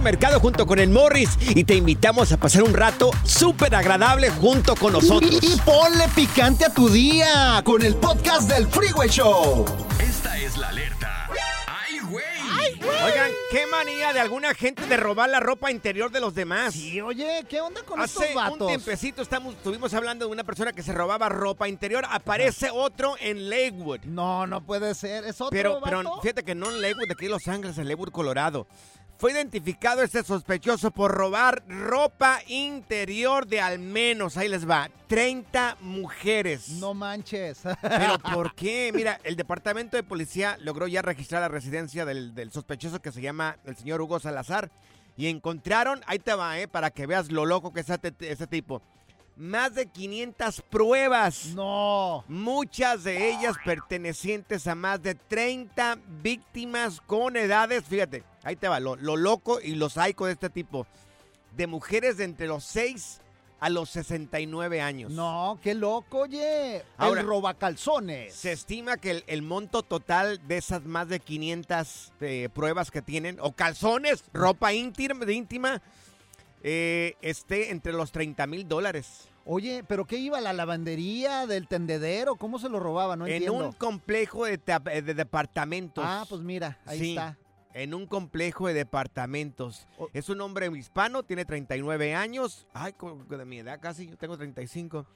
Mercado junto con el Morris y te invitamos a pasar un rato súper agradable junto con nosotros. Y, y ponle picante a tu día con el podcast del Freeway Show. Esta es la alerta. ¡Ay, güey! Oigan, qué manía de alguna gente de robar la ropa interior de los demás. Sí, oye, ¿qué onda con Hace estos vatos? un tiempecito estamos, estuvimos hablando de una persona que se robaba ropa interior. Aparece otro en Lakewood. No, no puede ser. ¿Es otro Pero, pero fíjate que no en Lakewood, de aquí en Los Ángeles, en Lakewood, Colorado. Fue identificado este sospechoso por robar ropa interior de al menos, ahí les va, 30 mujeres. No manches. ¿Pero por qué? Mira, el departamento de policía logró ya registrar la residencia del, del sospechoso que se llama el señor Hugo Salazar. Y encontraron, ahí te va, ¿eh? Para que veas lo loco que es ese, ese tipo. Más de 500 pruebas. No. Muchas de ellas pertenecientes a más de 30 víctimas con edades, fíjate, ahí te va, lo, lo loco y lo psycho de este tipo. De mujeres de entre los 6 a los 69 años. No, qué loco, oye. Ahora- el robacalzones. Se estima que el, el monto total de esas más de 500 eh, pruebas que tienen, o calzones, ropa íntima, íntima eh, esté entre los 30 mil dólares. Oye, ¿pero qué iba? ¿La lavandería del tendedero? ¿Cómo se lo robaba? No en entiendo. un complejo de, eh, de departamentos. Ah, pues mira, ahí Sí, está. En un complejo de departamentos. Es un hombre hispano, tiene 39 años. Ay, de mi edad casi, yo tengo 35.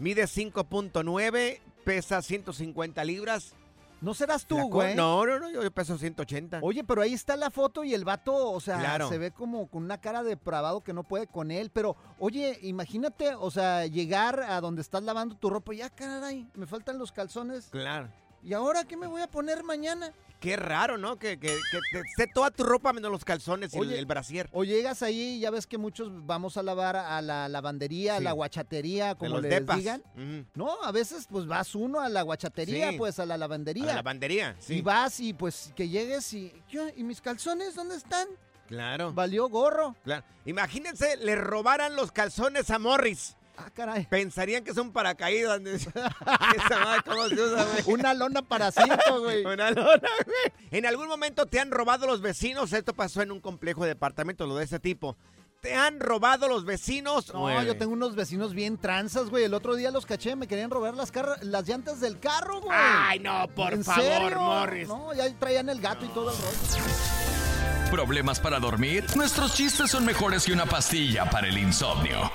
Mide 5.9, pesa 150 libras. ¿No serás tú, güey? No, no, no, yo peso 180. Oye, pero ahí está la foto y el vato, o sea, Claro. se ve como con una cara depravado que no puede con él. Pero, oye, imagínate, o sea, llegar a donde estás lavando tu ropa, ya, caray, me faltan los calzones. Claro. ¿Y ahora qué me voy a poner mañana? Qué raro, ¿no? Que, que, que te esté toda tu ropa menos los calzones y el, Oye, el brasier. O llegas ahí y ya ves que muchos vamos a lavar a la lavandería, a Sí. la guachatería, como los les depas. digan. Ujú. No, a veces pues vas uno a la guachatería, Sí. pues a la A lavandería. la lavandería, sí. Y vas y pues que llegues y... ¿qué? ¿Y mis calzones dónde están? Claro. Valió gorro. Claro. Imagínense, le robaran los calzones a Morris. Ah, caray. Pensarían que son paracaídas. Esa madre, ¿cómo se usa, güey? Una lona para cinco, güey. Una lona, güey. En algún momento te han robado los vecinos. Esto pasó en un complejo de departamentos, lo de ese tipo. ¿Te han robado los vecinos? No, Güey. yo tengo unos vecinos bien tranzas, güey. El otro día los caché, me querían robar las, las llantas del carro, güey. Ay, no, por ¿En favor, serio? Morris. No, ya traían el gato y todo el rollo. ¿Problemas para dormir? Nuestros chistes son mejores que una pastilla para el insomnio.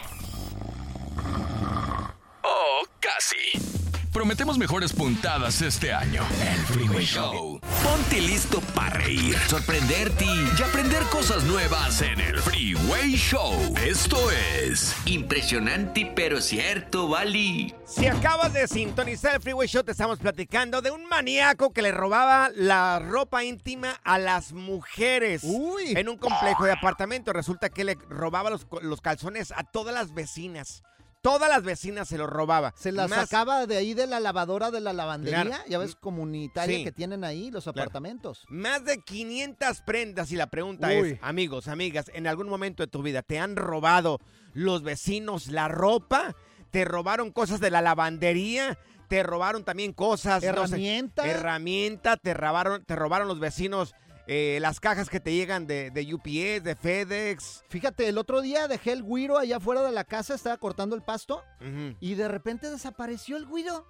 Oh, casi. Prometemos mejores puntadas este año. El Freeway Show. Ponte listo para reír, sorprenderte y aprender cosas nuevas en el Freeway Show. Esto es impresionante pero cierto, Bali. Si acabas de sintonizar el Freeway Show, te estamos platicando de un maníaco que le robaba la ropa íntima a las mujeres en un complejo de apartamentos. Resulta que le robaba los, los calzones a todas las vecinas. Todas las vecinas se los robaba. Se las Más- sacaba de ahí de la lavadora de la lavandería, Claro. ya ves, comunitaria Sí. que tienen ahí los Claro. apartamentos. Más de 500 prendas y la pregunta Uy. es, amigos, amigas, ¿en algún momento de tu vida te han robado los vecinos la ropa? ¿Te robaron cosas de la lavandería? ¿Te robaron también cosas? no sé, ¿Herramienta? herramienta, te robaron, te robaron los vecinos eh, las cajas que te llegan de, de UPS, de FedEx. Fíjate, el otro día dejé el güiro allá afuera de la casa, estaba cortando el pasto y de repente desapareció el güiro.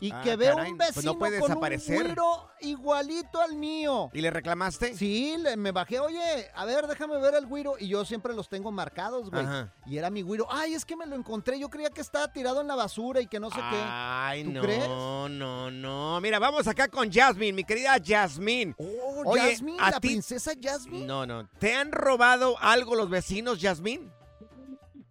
Y Ah, que veo caray, un pues no vecino puede con desaparecer. un güiro igualito al mío. ¿Y le reclamaste? Sí, le- me bajé, oye, a ver, déjame ver el güiro. Y yo siempre los tengo marcados, güey. Ajá. Y era mi güiro. Ay, es que me lo encontré. Yo creía que estaba tirado en la basura y que no sé qué. Ay, ¿Tú no, crees? no, no. Mira, vamos acá con Jasmine, mi querida Jasmine. Oh, Oye, Jasmine, ¿a la ti- princesa Jasmine. No, no. ¿Te han robado algo los vecinos, Jasmine?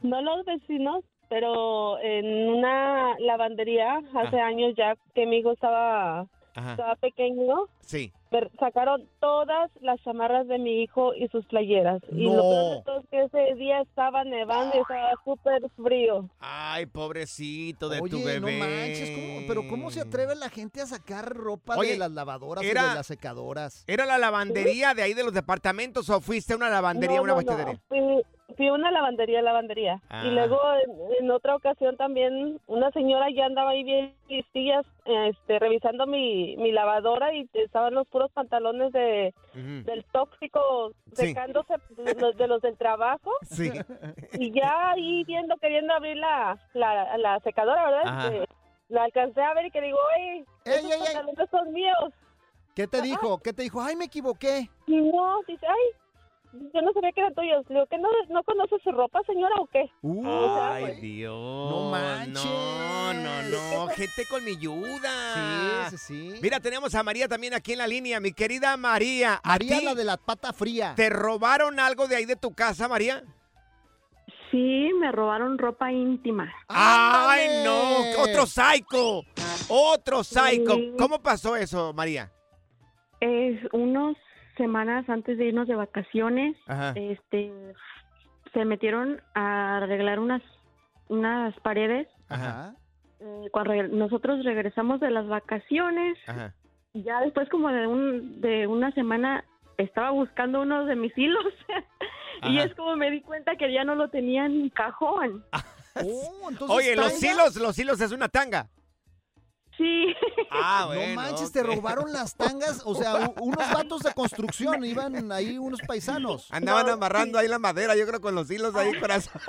No los vecinos, pero en una lavandería hace años ya que mi hijo estaba, estaba pequeño, Sí. sacaron todas las chamarras de mi hijo y sus playeras. Y lo peor de todo es que ese día estaba nevando y estaba súper frío. Ay, pobrecito de tu bebé. no manches, ¿cómo- pero ¿cómo se atreve la gente a sacar ropa Oye, de las lavadoras y era- de las secadoras? ¿Era la lavandería de ahí de los departamentos o fuiste a una lavandería, No, una no? Fui, a una lavandería, lavandería. Ah. Y luego en, en otra ocasión también una señora ya andaba ahí bien listillas este, revisando mi, mi lavadora y estaban los puros pantalones de, del tóxico secándose de los, de los del trabajo. Sí. Y ya ahí viendo, queriendo abrir la, la, la secadora, ¿verdad? Ajá. Este, la alcancé a ver y que digo, oye, esos pantalones son míos. ¿Qué te dijo? ¿Qué te dijo? Ay, me equivoqué. Y no, dice, ay, yo no sabía que eran tuyos. Le digo, ¿que no, no conoce su ropa, señora, o qué? Ay, Dios. No manches. No, no, no. Gente colmilluda. Sí, sí, sí. Mira, tenemos a María también aquí en la línea. Mi querida María. ¿a María, la de la pata fría. ¿Te robaron algo de ahí de tu casa, María? Sí, me robaron ropa íntima. ¡Ay, no! ¡Otro psycho! ¡Otro psycho! Sí. ¿Cómo pasó eso, María? Es unas semanas antes de irnos de vacaciones, Ajá. este, se metieron a arreglar unas unas paredes. Ajá. Eh, Cuando reg- nosotros regresamos de las vacaciones, Ajá. ya después como de un de una semana estaba buscando uno de mis hilos y es como me di cuenta que ya no lo tenía en mi cajón. Oh, Oye, los hilos, los hilos es una tanga. Sí. Ah, No manches, te robaron las tangas. O sea, unos vatos de construcción, iban ahí unos paisanos. Andaban amarrando ahí la madera, yo creo, con los hilos ahí, corazón.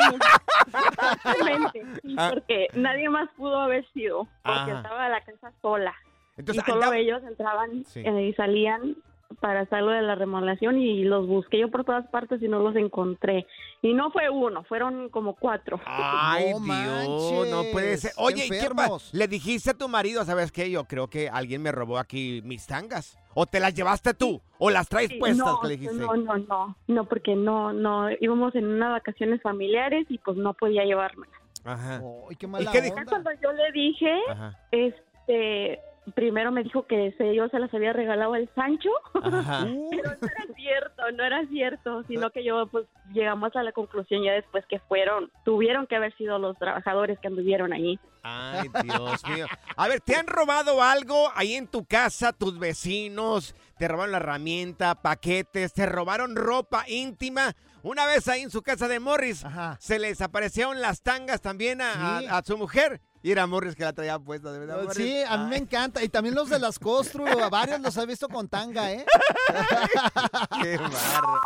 Exactamente, sí, Ah. porque nadie más pudo haber sido, porque Ajá. estaba la casa sola. Entonces, y solo andaba- ellos entraban Sí. eh, y salían para hacerlo de la remodelación y los busqué yo por todas partes y no los encontré. Y no fue uno, fueron como cuatro. Ay, No Dios, no puede ser. manches, qué Oye, ¿y ¿qué enfermos. Le dijiste a tu marido, ¿sabes qué? Yo creo que alguien me robó aquí mis tangas. ¿O te las llevaste tú? ¿O las traes Sí, puestas? no, que le dijiste? no, no, no, no, porque no, no, íbamos en unas vacaciones familiares y pues no podía llevármelas. Ajá. Ay, qué ¿Y mala qué dijo? Ya onda. cuando yo le dije, Ajá. este, primero me dijo que se, yo se las había regalado al Sancho. Ajá. Pero no era cierto, no era cierto, sino que yo pues llegamos a la conclusión ya después que fueron, tuvieron que haber sido los trabajadores que anduvieron allí. Ay, Dios mío. A ver, ¿te han robado algo ahí en tu casa, tus vecinos? ¿Te robaron la herramienta, paquetes? ¿Te robaron ropa íntima? Una vez ahí en su casa de Morris, Ajá. se les aparecieron las tangas también a, Sí. a- a su mujer. Y era Morris que la traía puesta, de verdad. Morris. Sí, a mí me encanta. Y también los de las Costru, a varios los he visto con tanga, ¿eh? Qué barro.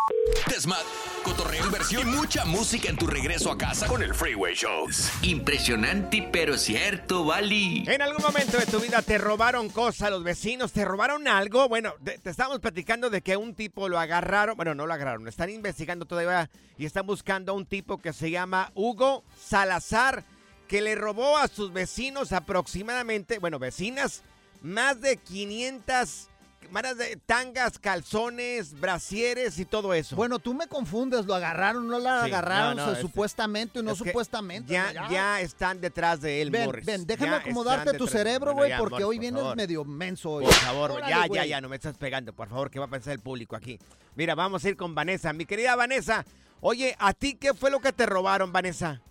Desma- cotorreo, inversión y mucha música en tu regreso a casa con el Freeway Show. Impresionante, pero cierto, Bali. En algún momento de tu vida te robaron cosas los vecinos, te robaron algo. Bueno, te, te estábamos platicando de que un tipo lo agarraron. Bueno, no lo agarraron, están investigando todavía y están buscando a un tipo que se llama Hugo Salazar, que le robó a sus vecinos aproximadamente, bueno, vecinas, más de 500 más de tangas, calzones, brasieres y todo eso. Bueno, tú me confundes, lo agarraron, no Sí, agarraron, no, o no, sea, es- supuestamente y no supuestamente. Ya, ya están detrás de él, Ven, Morris. ven, déjame Ya acomodarte tu cerebro, güey, ya, porque Morris, hoy por vienes favor. medio menso. hoy. Por favor, Órale, ya, ya, ya, no me estás pegando, por favor, ¿qué va a pensar el público aquí? Mira, vamos a ir con Vanessa. Mi querida Vanessa, oye, ¿a ti qué fue lo que te robaron, Vanessa?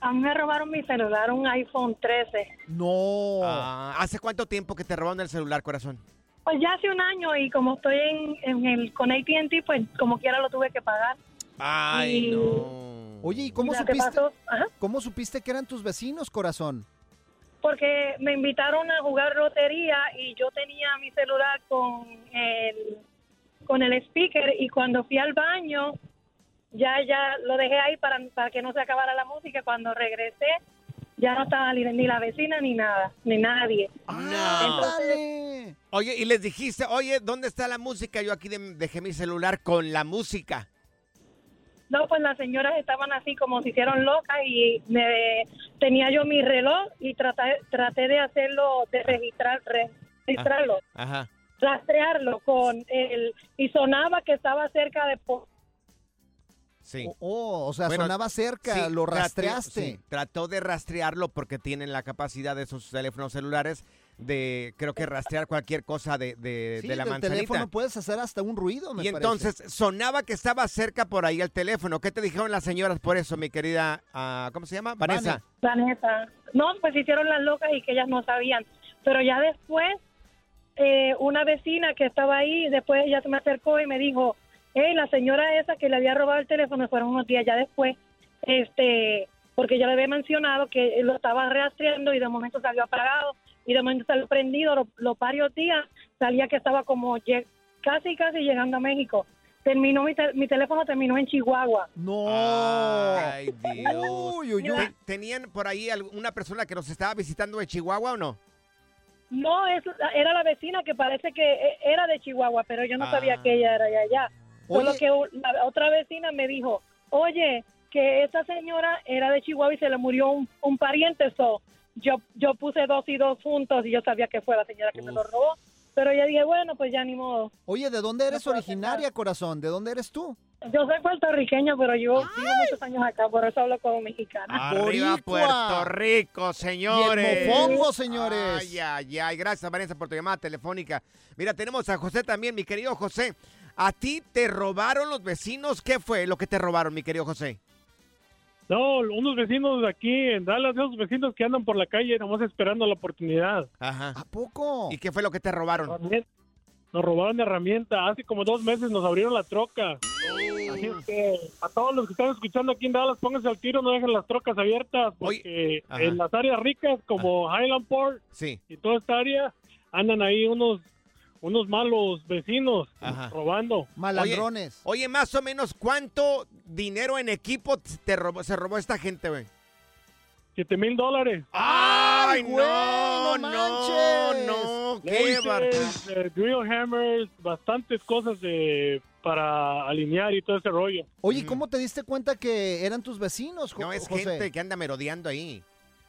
A mí me robaron mi celular, un iPhone 13. No. Ah, ¿Hace cuánto tiempo que te robaron el celular, corazón? Pues ya hace un año y como estoy en, en el con AT&T, pues como quiera lo tuve que pagar. Ay, Y- no. Oye, ¿y cómo Mira, ¿qué supiste? ¿Cómo supiste que eran tus vecinos, corazón? Porque me invitaron a jugar lotería y yo tenía mi celular con el, con el speaker y cuando fui al baño ya ya lo dejé ahí para, para que no se acabara la música. Cuando regresé ya no estaba ni, ni la vecina ni nada, ni nadie. ¡Ándale! Oye, y les dijiste, oye, ¿dónde está la música? Yo aquí de- dejé mi celular con la música. No, pues las señoras estaban así como se hicieron locas y me, tenía yo mi reloj y traté, traté de hacerlo, de registrar, re- registrarlo, Ajá. rastrearlo con el y sonaba que estaba cerca de Sí. Oh, o sea, Bueno, sonaba cerca, Sí, lo rastreaste. sí, trató de rastrearlo porque tienen la capacidad de esos teléfonos celulares de, creo que rastrear cualquier cosa de, de, Sí, de la del manzanita. teléfono puedes hacer hasta un ruido, me Y parece. entonces sonaba que estaba cerca por ahí el teléfono. ¿Qué te dijeron las señoras por eso, mi querida, ah, ¿cómo se llama? Vanessa. Vanessa. No, pues hicieron las locas y que ellas no sabían. Pero ya después, eh, una vecina que estaba ahí, después ella se me acercó y me dijo, hey, la señora esa que le había robado el teléfono, fueron unos días ya después, este, porque yo le había mencionado que lo estaba rastreando y de momento salió apagado y de momento salió prendido, lo- los varios días salía que estaba como casi, casi llegando a México. Terminó mi, te- mi teléfono terminó en Chihuahua. No. Ay, Dios. Uy, uy, uy. Te- ¿Tenían por ahí alguna persona que nos estaba visitando de Chihuahua o no? No, es, era la vecina que parece que e- era de Chihuahua, pero yo no Ah. sabía que ella era de allá. Solo que u- la otra vecina me dijo, oye, que esa señora era de Chihuahua y se le murió un, un pariente, so, yo, yo puse dos y dos juntos y yo sabía que fue la señora que me lo robó, pero ya dije, bueno, pues ya ni modo. Oye, ¿de dónde eres No originaria, corazón? ¿De dónde eres tú? Yo soy puertorriqueña, pero yo vivo muchos años acá, por eso hablo como mexicana. Arriba Boricua. Puerto Rico, señores. Y el mofongo, señores. Ay, ay, ay. Gracias, Vanessa, por tu llamada telefónica. Mira, tenemos a José también, mi querido José. ¿A ti te robaron los vecinos? ¿Qué fue lo que te robaron, mi querido José? No, unos vecinos de aquí en Dallas, esos vecinos que andan por la calle nomás esperando la oportunidad. Ajá. ¿A poco? ¿Y qué fue lo que te robaron? Nos robaron herramienta. Hace como dos meses nos abrieron la troca. Así es que a todos los que están escuchando aquí en Dallas, pónganse al tiro, no dejen las trocas abiertas, porque en las áreas ricas como Highland Port Sí. y toda esta área andan ahí unos unos malos vecinos Ajá. robando. Malandrones. Oye, oye, más o menos, ¿cuánto dinero en equipo te robó, se robó esta gente, güey? Siete mil dólares. ¡Ay, güey, no, no no, manches! no! ¡Qué bar... Voices, eh, drill hammers, bastantes cosas de, para alinear y todo ese rollo. Oye, ¿cómo te diste cuenta que eran tus vecinos, Jo- No, es José? gente que anda merodeando ahí.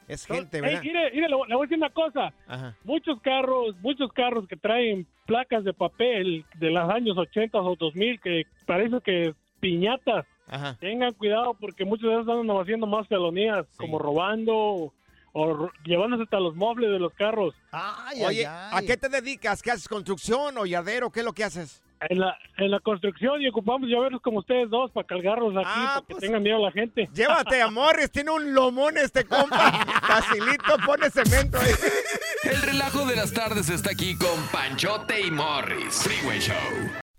Es gente, ¿verdad? mire, mire, le, voy- a decir una cosa. Ajá. Muchos carros, muchos carros que traen placas de papel de los años 80 o 2000 que parece que piñatas. Ajá. Tengan cuidado porque muchos de esos andan haciendo más felonías, como robando o, llevándose hasta los muebles de los carros. Ay, Oye, ay, ¿a qué te dedicas? ¿Qué haces? ¿Construcción o yardero? ¿Qué es lo que haces? En la, en la construcción y ocupamos llaveros como ustedes dos para cargarlos aquí, Ah, para que pues, tengan miedo a la gente. Llévate a Morris, tiene un lomón este compa. Facilito, pone cemento ahí. El relajo de las tardes está aquí con Panchote y Morris. Freeway Show.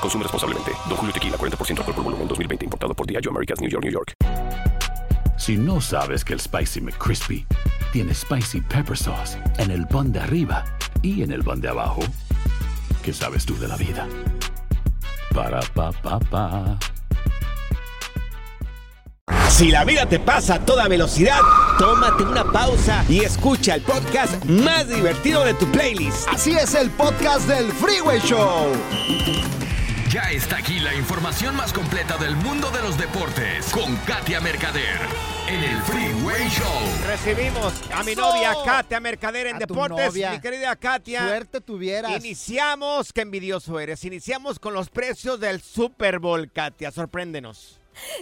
Consume responsablemente. Don Julio Tequila, 40% alcohol por volumen, 2020. Importado por Diageo Americas, New York, New York. Si no sabes que el Spicy McCrispy tiene Spicy Pepper Sauce en el pan de arriba y en el pan de abajo, ¿qué sabes tú de la vida? Para, pa, pa, pa. Si la vida te pasa a toda velocidad, tómate una pausa y escucha el podcast más divertido de tu playlist. Así es el podcast del Freeway Show. Ya está aquí la información más completa del mundo de los deportes con Katia Mercader en el Freeway Show. Recibimos a mi novia Katia Mercader en A Deportes. Mi querida Katia. Suerte tuvieras. Iniciamos, qué envidioso eres. Iniciamos con los precios del Super Bowl, Katia. Sorpréndenos.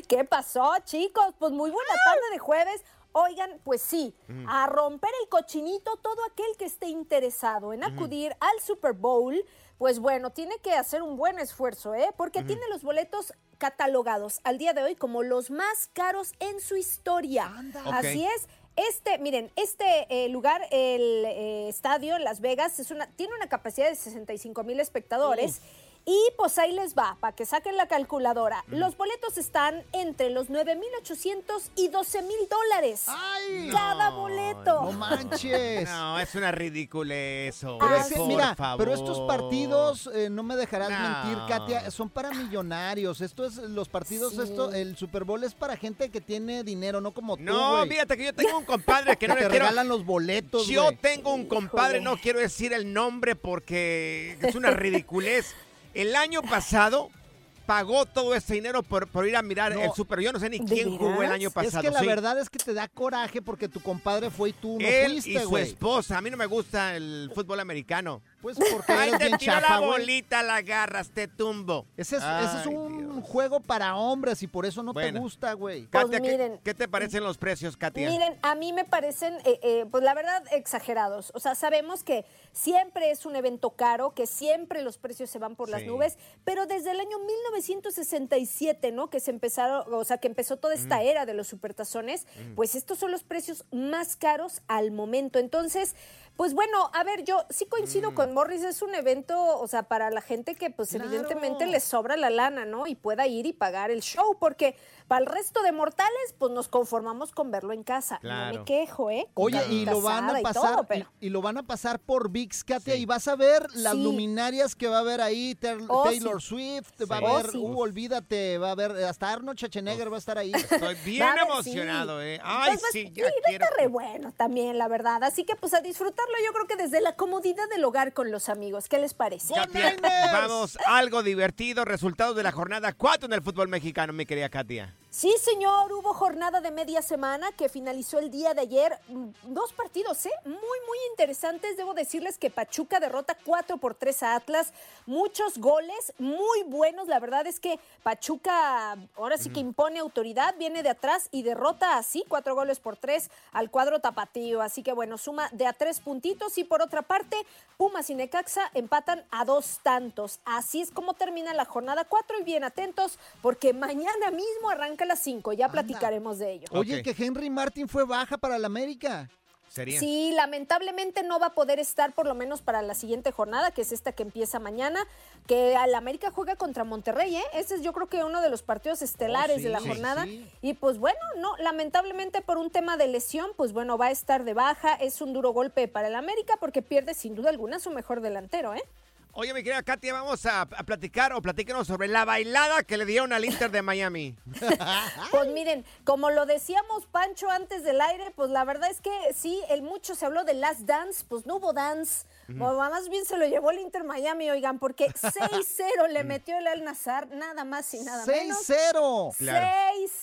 ¿Qué pasó, chicos? Pues muy buena tarde de jueves. Oigan, pues sí, a romper el cochinito todo aquel que esté interesado en acudir al Super Bowl, pues bueno, tiene que hacer un buen esfuerzo, ¿eh? Porque tiene los boletos catalogados al día de hoy como los más caros en su historia. Así es. Este, miren, este eh, lugar, el eh, estadio en Las Vegas, es una, tiene una capacidad de 65 mil espectadores. Y pues ahí les va, para que saquen la calculadora. Los boletos están entre los 9,800 y 12 mil dólares. Cada boleto. No manches. No, es una ridícula eso. Pero por mira, favor. pero estos partidos, eh, no me dejarás No. mentir, Katia, son para millonarios. Esto es, los partidos, Sí. esto, el Super Bowl es para gente que tiene dinero, no como tú, No, fíjate que yo tengo un compadre que no te le quiero... regalan los boletos, Yo tengo un compadre, no quiero decir el nombre porque es una ridiculez. El año pasado pagó todo ese dinero por, por ir a mirar No. el Super. Yo no sé ni ¿De quién jugó el año pasado. Es que la sí. verdad es que te da coraje porque tu compadre fue y tú no Él fuiste, y su esposa. A mí no me gusta el fútbol americano. Pues porque Ay, eres te bien tiro chafa, la güey. bolita, la agarras, te tumbo. Ese es, ese es Ay, un juego para hombres y por eso no te gusta, güey. Katia, ¿qué- miren. ¿qué, te parecen los precios, Katia? Miren, a mí me parecen, eh, eh, pues la verdad, exagerados. O sea, sabemos que siempre es un evento caro, que siempre los precios se van por las Sí. nubes, pero desde el año 1967, ¿no? Que se empezaron, o sea, que empezó toda esta Mm. era de los supertazones, Mm. pues estos son los precios más caros al momento. Entonces, pues bueno, a ver, yo sí Mm. coincido con Morris, es un evento, o sea, para la gente que pues evidentemente les sobra la lana, ¿no? Y pueda ir y pagar el show, porque para el resto de mortales, pues nos conformamos con verlo en casa. No me quejo, ¿eh? Oye, y lo van a y pasar todo, pero- y, y lo van a pasar por VIX, Katia, y vas a ver las Sí. luminarias que va a haber ahí, Ter- Oh, Taylor sí. Swift, va a Oh, haber, sí. uh, olvídate, va a haber, hasta Arnold Schwarzenegger va a estar ahí. Estoy bien emocionado, sí. ¿eh? Ay, Pues, sí, y ya va a quiero. estar re bueno también, la verdad. Así que pues a yo creo que desde la comodidad del hogar con los amigos. ¿Qué les parece? Katia, vamos, algo divertido, resultados de la jornada 4 en el fútbol mexicano, mi querida Katia. Sí, señor, hubo jornada de media semana que finalizó el día de ayer. Mm, Dos partidos, ¿eh? Muy, muy interesantes. Debo decirles que Pachuca derrota 4 por 3 a Atlas. Muchos goles, muy buenos. La verdad es que Pachuca ahora sí que impone autoridad, viene de atrás y derrota así, 4 goles por 3 al cuadro tapatío. Así que bueno, suma de a 3 puntitos. Y por otra parte, Pumas y Necaxa empatan a dos tantos. Así es como termina la jornada 4 y bien atentos porque mañana mismo arranca las 5. Ya platicaremos de ello. Oye, que Henry Martin fue baja para la América. Sería. Sí, lamentablemente no va a poder estar por lo menos para la siguiente jornada, que es esta que empieza mañana, que al América juega contra Monterrey, ¿eh? Ese es yo creo que uno de los partidos estelares Oh, sí, de la sí, jornada. sí. Y pues bueno, no, lamentablemente por un tema de lesión, pues bueno, va a estar de baja. Es un duro golpe para el América porque pierde sin duda alguna su mejor delantero, ¿eh? Oye, mi querida Katia, vamos a, a platicar o platícanos sobre la bailada que le dieron al Inter de Miami. Pues miren, como lo decíamos Pancho antes del aire, pues la verdad es que sí, el mucho se habló de Last Dance, pues no hubo dance. Más bien se lo llevó el Inter Miami, oigan, porque 6-0 le metió el Al Nazar, nada más y nada menos. 6-0. Claro.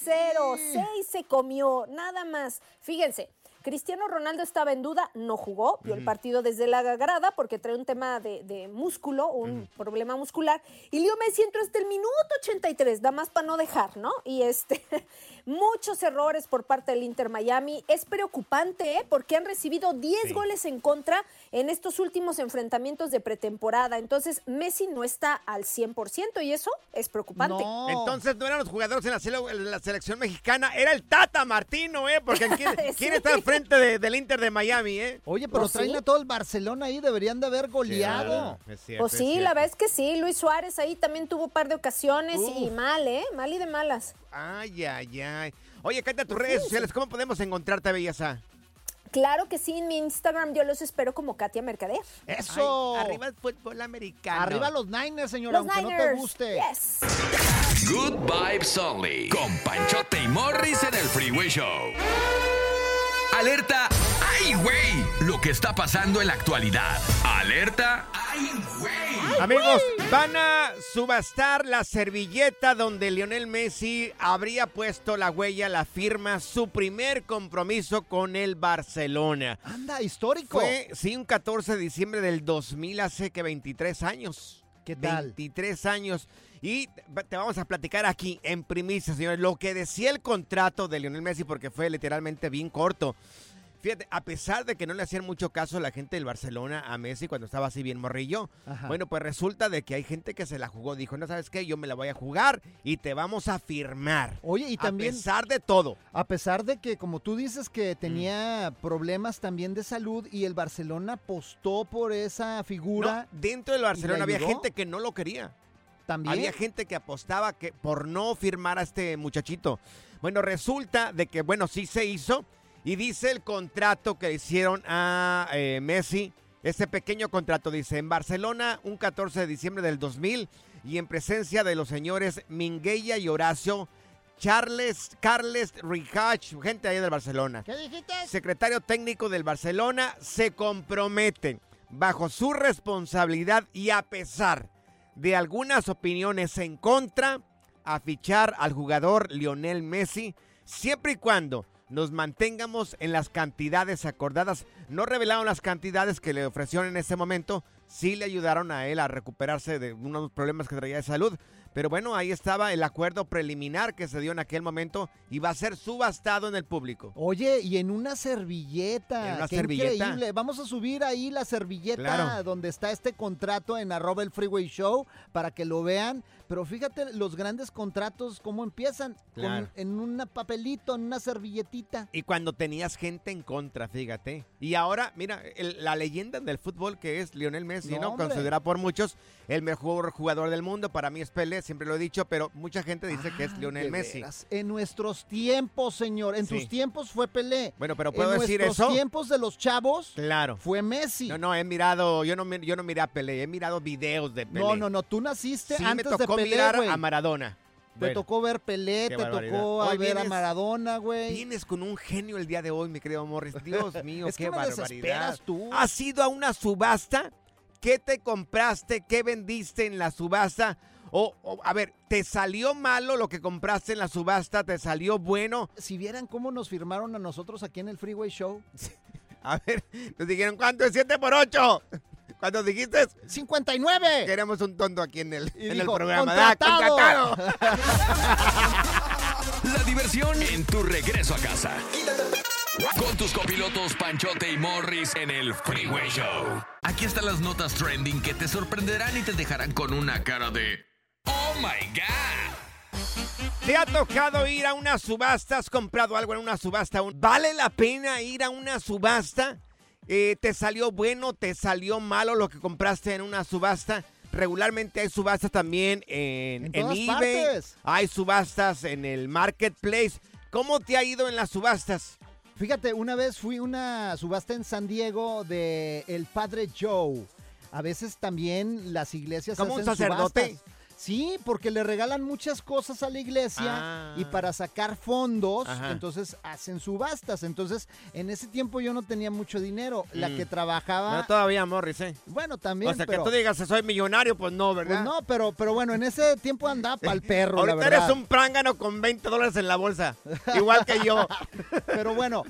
6-0, 6 se comió, nada más. Fíjense. Cristiano Ronaldo estaba en duda, no jugó, vio el partido desde la grada porque trae un tema de, de músculo, un problema muscular. Y Leo Messi entró hasta el minuto 83, da más para no dejar, ¿no? Y este, muchos errores por parte del Inter Miami. Es preocupante, ¿eh? Porque han recibido 10 Sí. goles en contra en estos últimos enfrentamientos de pretemporada. Entonces, Messi no está al 100% y eso es preocupante. Entonces no eran los jugadores en la, sele- en la selección mexicana, era el Tata Martino, ¿eh? Porque ¿quién, quién Sí. está al frente de- del Inter de Miami, eh? Oye, pero Pues traen sí. a todo el Barcelona ahí, deberían de haber goleado. Es cierto, Pues es sí, cierto. la verdad es que sí. Luis Suárez ahí también tuvo un par de ocasiones y mal, ¿eh? Mal y de malas. Ay, ay, ay. Oye, Katia, tus redes sociales, ¿cómo podemos encontrarte, Belleza? Claro que sí, en mi Instagram yo los espero como Katia Mercader. Eso. Ay, arriba el fútbol americano. Arriba los Niners, señora, Los aunque no te guste. Yes. Good Vibes Only. Con Panchote y Morris en el Freeway Show. Alerta. ¡Ay, güey! Lo que está pasando en la actualidad. Alerta. ¡Ay, güey! Amigos, van a subastar la servilleta donde Lionel Messi habría puesto la huella, la firma, su primer compromiso con el Barcelona. Anda, histórico. Fue, sí, un 14 de diciembre del 2000, hace que 23 años. ¿Qué tal? 23 años. Y te vamos a platicar aquí en primicia, señores, lo que decía el contrato de Lionel Messi, porque fue literalmente bien corto. Fíjate, a pesar de que no le hacían mucho caso la gente del Barcelona a Messi cuando estaba así bien morrillo, Ajá. bueno, pues resulta de que hay gente que se la jugó. Dijo, no sabes qué, yo me la voy a jugar y te vamos a firmar. Oye, y también. A pesar de todo. A pesar de que, como tú dices, Mm. que tenía problemas también de salud y el Barcelona apostó por esa figura. No, dentro del Barcelona ¿Y le había gente que no lo quería. También. Había gente que apostaba que por no firmar a este muchachito. Bueno, resulta de que, bueno, sí se hizo. Y dice el contrato que hicieron a eh, Messi, ese pequeño contrato, dice, en Barcelona, un 14 de diciembre del 2000, y en presencia de los señores Minguella y Horacio, Charles, Carles Ricach, gente ahí del Barcelona. ¿Qué dijiste? Secretario técnico del Barcelona, se comprometen bajo su responsabilidad y a pesar de algunas opiniones en contra a fichar al jugador Lionel Messi, siempre y cuando nos mantengamos en las cantidades acordadas. No revelaron las cantidades que le ofrecieron en ese momento, sí le ayudaron a él a recuperarse de unos problemas que traía de salud. Pero bueno, ahí estaba el acuerdo preliminar que se dio en aquel momento y va a ser subastado en el público. Oye, y en una servilleta. En una qué servilleta. Increíble. Vamos a subir ahí la servilleta Claro. donde está este contrato en arroba el freeway show para que lo vean. Pero fíjate los grandes contratos, cómo empiezan. con- Claro. en un papelito, en una servilletita. Y cuando tenías gente en contra, fíjate. Y ahora, mira, el- la leyenda del fútbol que es Lionel Messi, No, ¿no? hombre. Considerado por muchos el mejor jugador del mundo. Para mí es Pelé, siempre lo he dicho, pero mucha gente dice que es Ah, Lionel Messi. veras. En nuestros tiempos, señor. En Sí. tus tiempos fue Pelé. Bueno, pero ¿puedo en decir eso? tiempos de los chavos Claro. fue Messi. No, no, he mirado, yo no, yo no miré a Pelé, he mirado videos de Pelé. No, no, no, tú naciste Sí, me antes de tocó Pelé, mirar a Maradona. Te Bueno, tocó ver Pelé, te barbaridad. tocó Hoy ver a Maradona, güey. Vienes con un genio el día de hoy, mi querido Morris. Dios mío, Es qué que me barbaridad. desesperas tú. ¿Has ido a una subasta? ¿Qué te compraste? ¿Qué vendiste en la subasta? O, o, a ver, ¿te salió malo lo que compraste en la subasta? ¿Te salió bueno? Si vieran cómo nos firmaron a nosotros aquí en el Freeway Show. A ver, nos dijeron, ¿cuánto es 7 por 8? Cuando dijiste 59. Queremos un tonto aquí en el, Y en el programa. ¿verdad? "Contratado". ¡Contratado! La diversión en tu regreso a casa. Con tus copilotos Panchote y Morris en el Freeway Show. Aquí están las notas trending que te sorprenderán y te dejarán con una cara de ¡Oh my God! ¿Te ha tocado ir a una subasta? ¿Has comprado algo en una subasta? ¿Vale la pena ir a una subasta? Eh, ¿Te salió bueno? ¿Te salió malo lo que compraste en una subasta? Regularmente hay subastas también en, En en todas eBay. partes. Hay subastas en el marketplace. ¿Cómo te ha ido en las subastas? Fíjate, una vez fui a una subasta en San Diego de El Padre Joe. A veces también las iglesias ¿Como un hacen sacerdote? subastas. Sí, porque le regalan muchas cosas a la iglesia Ah. y para sacar fondos, Ajá. entonces hacen subastas. Entonces, en ese tiempo yo no tenía mucho dinero. La Mm. que trabajaba, No, todavía, Morris, ¿eh? bueno, también, o sea, pero- que tú digas, soy millonario, pues no, pues ¿verdad? no, pero, pero bueno, en ese tiempo andaba para el perro, la Ahorita verdad. eres un prángano con 20 dólares en la bolsa. Igual que yo. Pero bueno,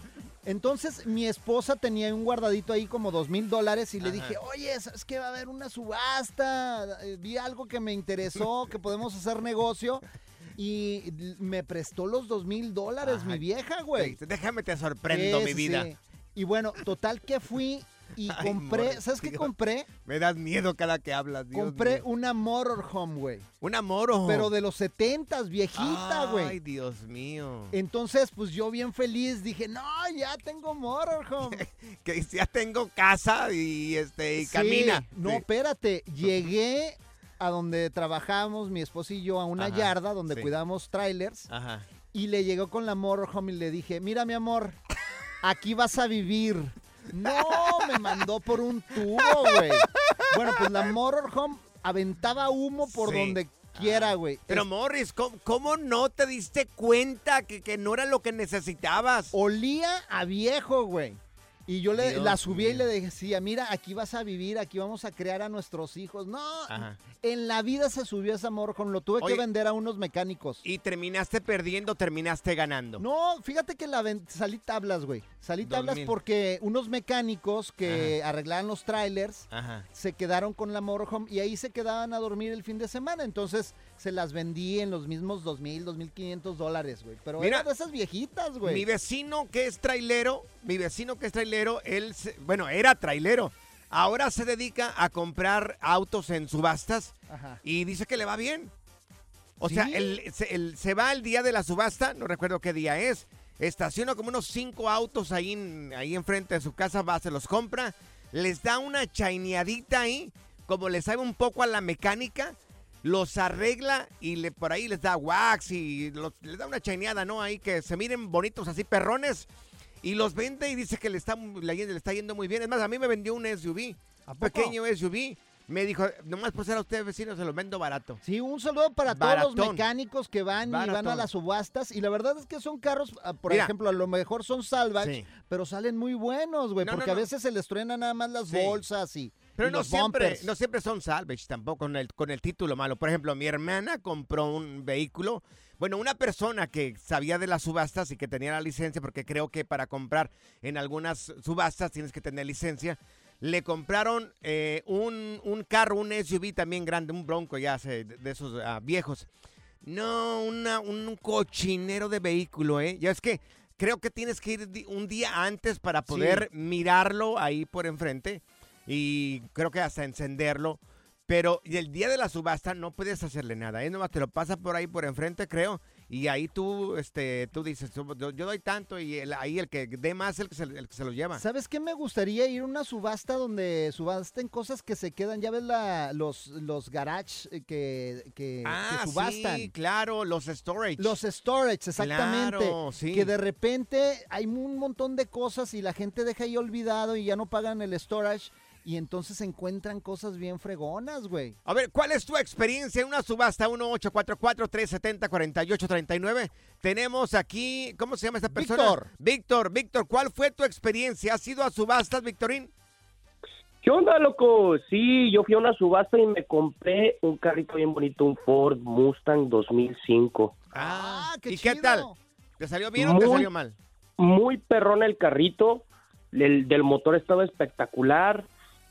entonces mi esposa tenía un guardadito ahí como dos mil dólares y le Ajá. dije, oye, ¿sabes qué? Va a haber una subasta. Eh, Vi algo que me interesó, que podemos hacer negocio. Y me prestó los dos mil dólares mi vieja, güey. Déjame te sorprendo, Sí, mi vida. sí. Y bueno, total que fui y Ay, compré, ¿sabes qué compré? Me das miedo cada que hablas, Dios compré mío. una motorhome, güey. Una motorhome. Pero de los setentas, viejita, güey. Ay, Dios mío. Entonces, pues yo bien feliz dije, no, ya tengo motorhome. Que ya tengo casa y este y Sí, camina. No, Sí. espérate. Llegué a donde trabajamos mi esposo y yo a una Ajá, yarda donde sí. cuidamos trailers Ajá. y le llegó con la motorhome y le dije, mira mi amor, aquí vas a vivir. No, me mandó por un tubo, güey. Bueno, pues la motorhome aventaba humo por Sí. donde quiera, güey. Pero Es- Morris, ¿cómo, cómo no te diste cuenta que, que no era lo que necesitabas? olía a viejo, güey. Y yo le, Dios la subía y le decía, mira, aquí vas a vivir, aquí vamos a crear a nuestros hijos. No, Ajá. en la vida se subió ese motorhome, lo tuve Oye, que vender a unos mecánicos. Y terminaste perdiendo, terminaste ganando. No, fíjate que la salí tablas, güey. Salí tablas porque unos mecánicos que arreglaban los trailers Ajá. se quedaron con la motorhome y ahí se quedaban a dormir el fin de semana. Entonces se las vendí en los mismos dos mil, dos mil quinientos dólares, güey. Pero Mira, era de esas viejitas, güey. Mi vecino que es trailero, mi vecino que es trailero, él, se- bueno, era trailero. Ahora se dedica a comprar autos en subastas Ajá. y dice que le va bien. O sea, él, se, él se va el día de la subasta, no recuerdo qué día es, estaciona como unos cinco autos ahí, ahí enfrente de su casa, va, se los compra, les da una chaineadita ahí, como le sabe un poco a la mecánica, los arregla y le, por ahí les da wax y los- les da una chaineada, ¿no? Ahí que se miren bonitos así perrones y los vende y dice que le está, le, le está yendo muy bien. Es más, a mí me vendió un SUV, un pequeño SUV. Me dijo, nomás por ser a usted vecino, se lo vendo barato. Sí, un saludo para todos los mecánicos que van y van a las subastas. Y la verdad es que son carros, ah, por Mira. ejemplo, a lo mejor son salvage, Sí. pero salen muy buenos, güey. No, no, porque a veces se les truenan nada más las Sí. bolsas y, Pero no siempre, no siempre son salvage tampoco con el, con el título malo. Por ejemplo, mi hermana compró un vehículo. Bueno, una persona que sabía de las subastas y que tenía la licencia, porque creo que para comprar en algunas subastas tienes que tener licencia. Le compraron eh, un, un carro, un SUV también grande, un bronco ya sé, de esos ah, viejos. No, una, un cochinero de vehículo, ¿eh? Ya es que creo que tienes que ir un día antes para poder mirarlo ahí por enfrente y creo que hasta encenderlo. Pero el día de la subasta no puedes hacerle nada, ¿eh? Nomás te lo pasa por ahí por enfrente, creo. Y ahí tú, este, tú dices, yo, yo doy tanto y el- ahí el que dé más el que, se, el que se lo lleva. ¿Sabes qué? Me gustaría ir a una subasta donde subasten cosas que se quedan. Ya ves la, los, los garage eh, que, que, que Ah, subastan. sí, claro, los storage. Los storage, exactamente. Claro, sí. Que de repente hay un montón de cosas y la gente deja ahí olvidado y ya no pagan el storage. Y entonces encuentran cosas bien fregonas, güey. A ver, ¿cuál es tu experiencia en una subasta 1844-370-4839? Tenemos aquí, ¿cómo se llama esta persona? Víctor. Víctor, Víctor, ¿cuál fue tu experiencia? ¿Has ido a subastas, Víctorín? ¿Qué onda, loco? Sí, yo fui a una subasta y me compré un carrito bien bonito, un Ford Mustang 2005. Ah, qué ¿y qué tal? ¿Te salió bien o te salió mal? Muy perrón el carrito, el del motor estaba espectacular,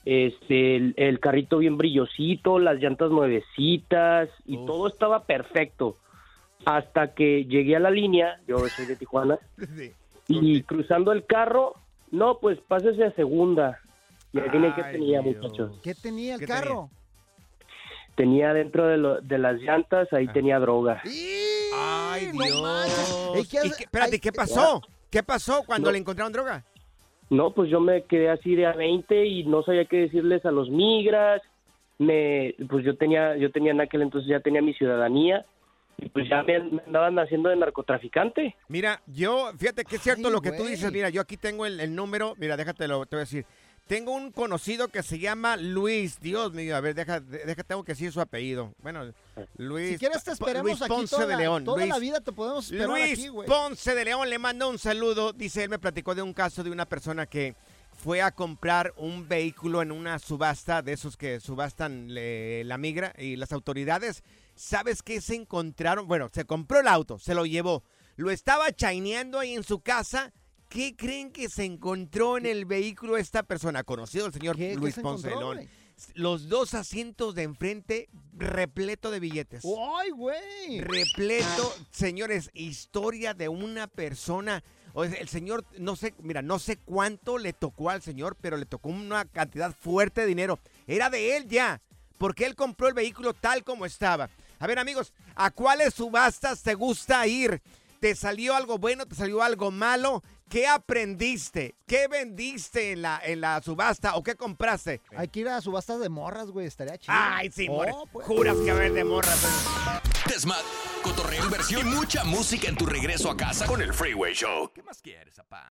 este, el, el carrito bien brillosito, las llantas nuevecitas y todo estaba perfecto. Hasta que llegué a la línea, yo soy de Tijuana, y cruzando el carro, no, pues pásese a segunda. Y adivinen qué tenía, Dios. muchachos. ¿Qué tenía el ¿Qué carro? Tenía dentro de, lo- de las llantas, ahí tenía droga. Ay, Dios. Ey, ¿qué ¿Y qué- espérate, ay, ¿qué pasó? ¿Qué pasó cuando No. le encontraron droga? No, pues yo me quedé así de a 20 y no sabía qué decirles a los migras. Me, pues yo tenía, yo tenía en aquel entonces ya tenía mi ciudadanía y pues ya me, me andaban haciendo de narcotraficante. Mira, yo, fíjate que es cierto Ay, lo que tú dices. Mira, yo aquí tengo el, el número. Mira, déjate lo, te voy a decir. Tengo un conocido que se llama Luis. Dios mío, a ver, deja, deja tengo que decir su apellido. Bueno, Luis. Si quieres te esperamos Luis aquí Ponce toda, de León. toda Luis, la vida te podemos esperar Luis aquí, güey. Ponce de León le manda un saludo. Dice, él me platicó de un caso de una persona que fue a comprar un vehículo en una subasta de esos que subastan le- la migra y las autoridades, ¿sabes qué se encontraron? Bueno, se compró el auto, se lo llevó, lo estaba chaineando ahí en su casa. ¿Qué creen que se encontró en el vehículo esta persona? Conocido el señor ¿Qué- qué Luis se Ponce de encontró, León. güey? Los dos asientos de enfrente repleto de billetes. ¡Ay, güey! Repleto, señores, historia de una persona. O sea, el señor, no sé, mira, no sé cuánto le tocó al señor, pero le tocó una cantidad fuerte de dinero. Era de él ya, porque él compró el vehículo tal como estaba. A ver, amigos, ¿a cuáles subastas te gusta ir? ¿Te salió algo bueno? ¿Te salió algo malo? ¿Qué aprendiste? ¿Qué vendiste en la, en la subasta o qué compraste? Hay que ir a subastas de morras, güey. Estaría chido. Ay, sí, Oh, pues. Juras que a ver de morras. Desmat, cotorreo, inversión y mucha música en tu regreso a casa con el Freeway Show. ¿Qué más quieres, papá?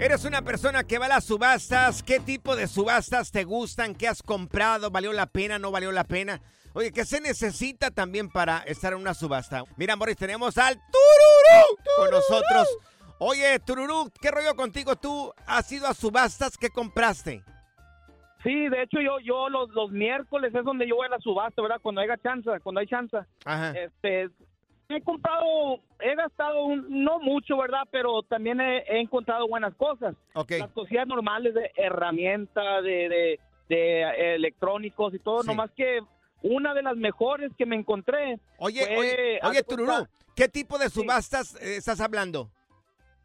Eres una persona que va a las subastas. ¿Qué tipo de subastas te gustan? ¿Qué has comprado? ¿Valió la pena? ¿No valió la pena? Oye, ¿qué se necesita también para estar en una subasta? Mira, Morris, tenemos al Tururú con nosotros. Oye, Tururú, ¿qué rollo contigo? ¿Tú has ido a subastas? ¿Qué compraste? Sí, de hecho yo yo los, los miércoles es donde yo voy a la subasta, ¿verdad? Cuando haya chance, cuando hay chance. Ajá. Este, he comprado, he gastado un- no mucho, ¿verdad? Pero también he, he encontrado buenas cosas. Ok. Las cosillas normales de herramientas, de, de, de, electrónicos y todo, nomás que una de las mejores que me encontré Oye, fue, oye, oye, Tururú, ¿qué tipo de subastas eh, estás hablando?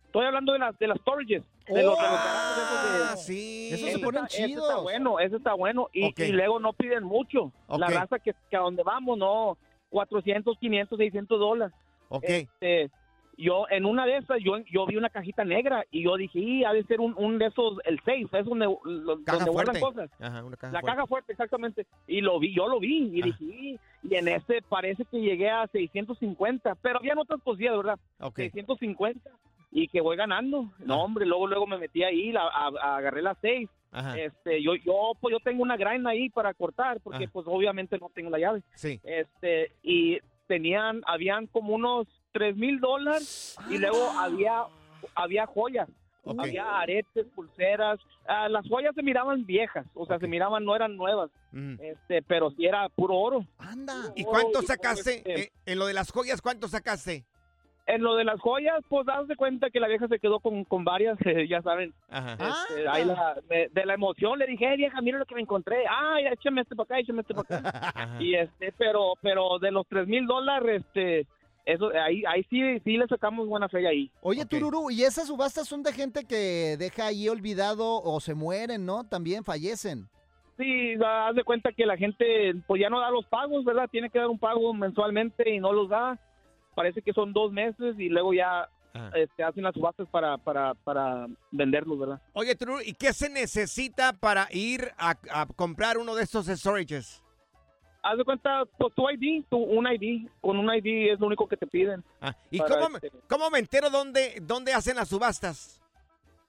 Estoy hablando de las de las storages. De los, de los esos de- sí. Esos se ponen está- ese chidos. está bueno, ese está bueno. Y, luego no piden mucho. La raza que, que a donde vamos, no, 400, 500, 600 dólares. Ok. Este, yo, en una de esas, yo, yo vi una cajita negra y yo dije, y ha de ser un, un de esos, el safe, es donde, Caja donde fuerte. cosas. Ajá, una caja La fuerte. caja fuerte, exactamente. Y lo vi, yo lo vi. Y dije, "Y", y en ese parece que llegué a 650. Pero habían otras cosillas, ¿verdad? Ok. 650. Y que voy ganando. No, hombre, luego luego me metí ahí, la, a- a- agarré las seis. Ajá. Este, yo, yo, pues yo tengo una grind ahí para cortar, porque Ajá. pues obviamente no tengo la llave. Sí. Este, y tenían, habían como unos tres mil dólares y luego había, había joyas. Había aretes, pulseras. Ah, las joyas se miraban viejas, o sea, se miraban, no eran nuevas. Mm. Este, pero sí era puro oro. Anda. ¿Y cuánto Oro, sacaste? este, eh, en lo de las joyas, ¿cuánto sacaste? En lo de las joyas, pues das de cuenta que la vieja se quedó con, con varias, eh, ya saben. Ajá. Este, ahí la- de, de la emoción le dije, "Eh, vieja, mira lo que me encontré. Ay, échame este para acá, échame este para acá. y este, pero, pero de los tres mil dólares, este, eso, ahí, ahí sí, sí le sacamos buena fe ahí. Oye, Tururú, ¿y esas subastas son de gente que deja ahí olvidado o se mueren, ¿no? También fallecen. Sí, haz de cuenta que la gente, pues ya no da los pagos, ¿verdad? Tiene que dar un pago mensualmente y no los da. Parece que son dos meses y luego ya este, hacen las subastas para, para, para venderlos, ¿verdad? Oye, True, ¿y qué se necesita para ir a, a comprar uno de estos storages? Haz de cuenta, pues tu ID, tu, un ID, con un ID es lo único que te piden. Ah, ¿Y cómo, me- este, cómo me entero dónde, dónde hacen las subastas?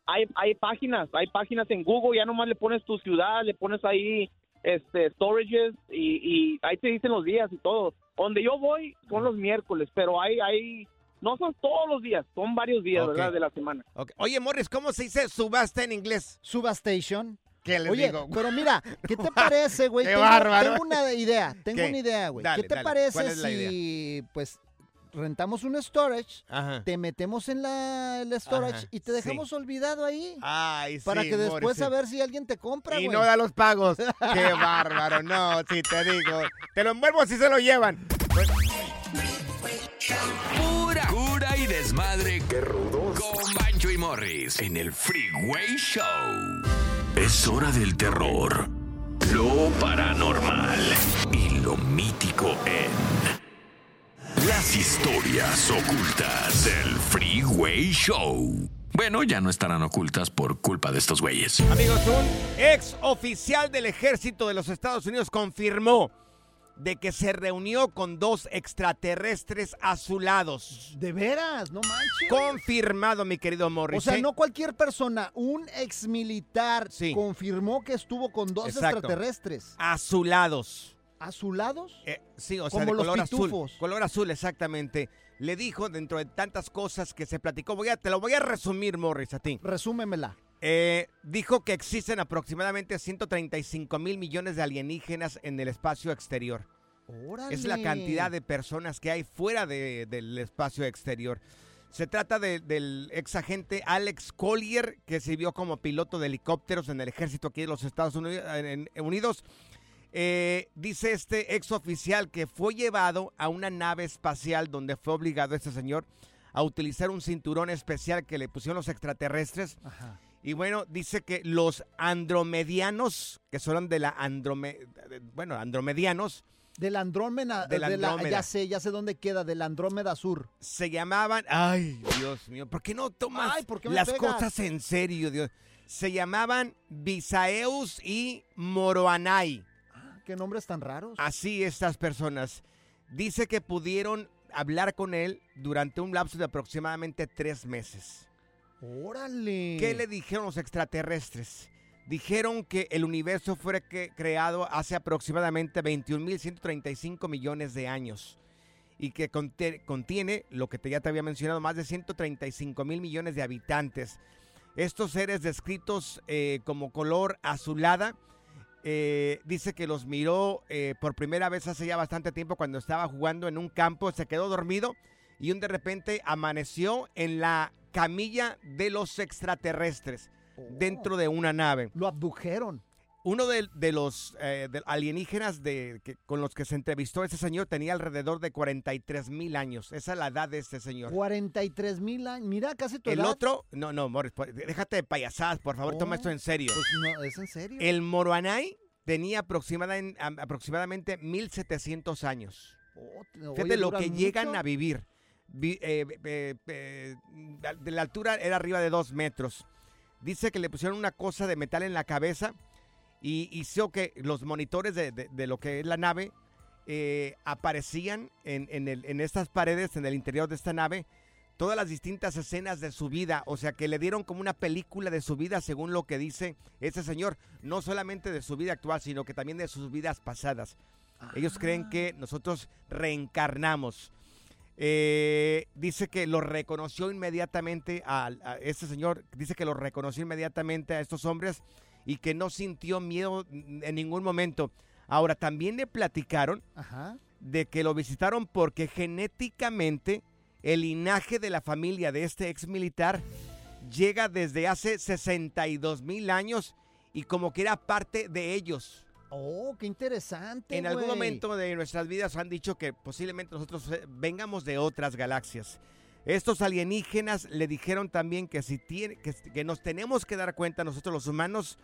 hay, hay páginas, hay páginas en Google, ya nomás le pones tu ciudad, le pones ahí este storages y, y ahí te dicen los días y todo. Donde yo voy son los miércoles, pero hay, hay, no son todos los días, son varios días. ¿verdad? De la semana. Ok. Oye, Morris, ¿cómo se dice subasta en inglés? Subastation. ¿Qué les Oye, digo? pero mira, ¿qué te parece, güey? Qué tengo, bárbaro. tengo una idea, tengo ¿Qué? una idea, güey. ¿Qué te dale. ¿Cuál parece es la si, pues, rentamos un storage, Ajá. te metemos en la, el storage Ajá, y te dejamos olvidado ahí? Ay, Para sí, que después Morris, sí. a ver si alguien te compra, Y güey. no da los pagos. Qué bárbaro. No, sí, te digo. Te lo envuelvo si se lo llevan. Pura cura y desmadre. Qué rudos. Con Bancho y Morris en el Freeway Show. Es hora del terror, lo paranormal y lo mítico en las historias ocultas del Freeway Show. Bueno, ya no estarán ocultas por culpa de estos güeyes. Amigos, un ex oficial del ejército de los Estados Unidos confirmó de que se reunió con dos extraterrestres azulados. De veras, no manches. Confirmado, mi querido Morris. O sea, ¿eh? no cualquier persona, un ex militar confirmó que estuvo con dos Exacto. extraterrestres. Azulados. ¿Azulados? Eh, sí, o sea, Como de los color azul. Color azul, exactamente. Le dijo dentro de tantas cosas que se platicó. Voy a, te lo voy a resumir, Morris, a ti. Resúmemela. Eh, dijo que existen aproximadamente 135 mil millones de alienígenas en el espacio exterior. Es la cantidad de personas que hay fuera de- del espacio exterior. Se trata de- del ex agente Alex Collier, que sirvió como piloto de helicópteros en el ejército aquí de los Estados Uni- en- en- Unidos. Eh, dice este ex oficial que fue llevado a una nave espacial donde fue obligado este señor a utilizar un cinturón especial que le pusieron los extraterrestres. Y bueno, dice que los andromedianos, que son de la androme, bueno, andromedianos, Del Andrómeda. Del de la- Andrómeda. ya sé, ya sé dónde queda, del Andrómeda Sur. se llamaban, ay, Dios mío, ¿por qué no tomas Ay, ¿por qué me las pegas? cosas en serio, Dios? Se llamaban Bisaeus y Moroanai. ¿Qué nombres tan raros? Así estas personas. Dice que pudieron hablar con él durante un lapso de aproximadamente tres meses. Órale. ¿Qué le dijeron los extraterrestres? Dijeron que el universo fue que- creado hace aproximadamente 21.135 millones de años y que contiene, lo que te, ya te había mencionado, más de 135 mil millones de habitantes. Estos seres descritos eh, como color azulada, eh, dice que los miró eh, por primera vez hace ya bastante tiempo cuando estaba jugando en un campo, se quedó dormido y un de repente amaneció en la camilla de los extraterrestres dentro de una nave. Lo abdujeron. Uno de, de los eh, de alienígenas de, que- con los que se entrevistó ese señor tenía alrededor de 43 mil años. Esa es la edad de este señor. 43 mil años. Mira, casi tu El edad. otro, no, no, Morris, por- déjate de payasadas, por favor, toma Oh, esto en serio. Pues no, ¿es en serio? El Moroanai tenía aproximada- en- am- aproximadamente 1700 años. Oh, Fíjate lo que llegan mucho. a vivir. Vi- eh, eh, eh, de la altura era arriba de dos metros. Dice que le pusieron una cosa de metal en la cabeza y hizo que los monitores de, de- de lo que es la nave eh, aparecían en, en el- en estas paredes, en el interior de esta nave, todas las distintas escenas de su vida. O sea, que le dieron como una película de su vida, según lo que dice ese señor. No solamente de su vida actual, sino que también de sus vidas pasadas. Ellos creen que nosotros reencarnamos. Eh, dice que lo reconoció inmediatamente a, a este señor, dice que lo reconoció inmediatamente a estos hombres y que no sintió miedo en ningún momento. Ahora, también le platicaron Ajá. de que lo visitaron porque genéticamente el linaje de la familia de este ex militar llega desde hace 62 mil años y como que era parte de ellos. Oh, qué interesante. En algún momento de nuestras vidas han dicho que posiblemente nosotros eh, vengamos de otras galaxias. Estos alienígenas le dijeron también que, si tiene, que, que nos tenemos que dar cuenta nosotros los humanos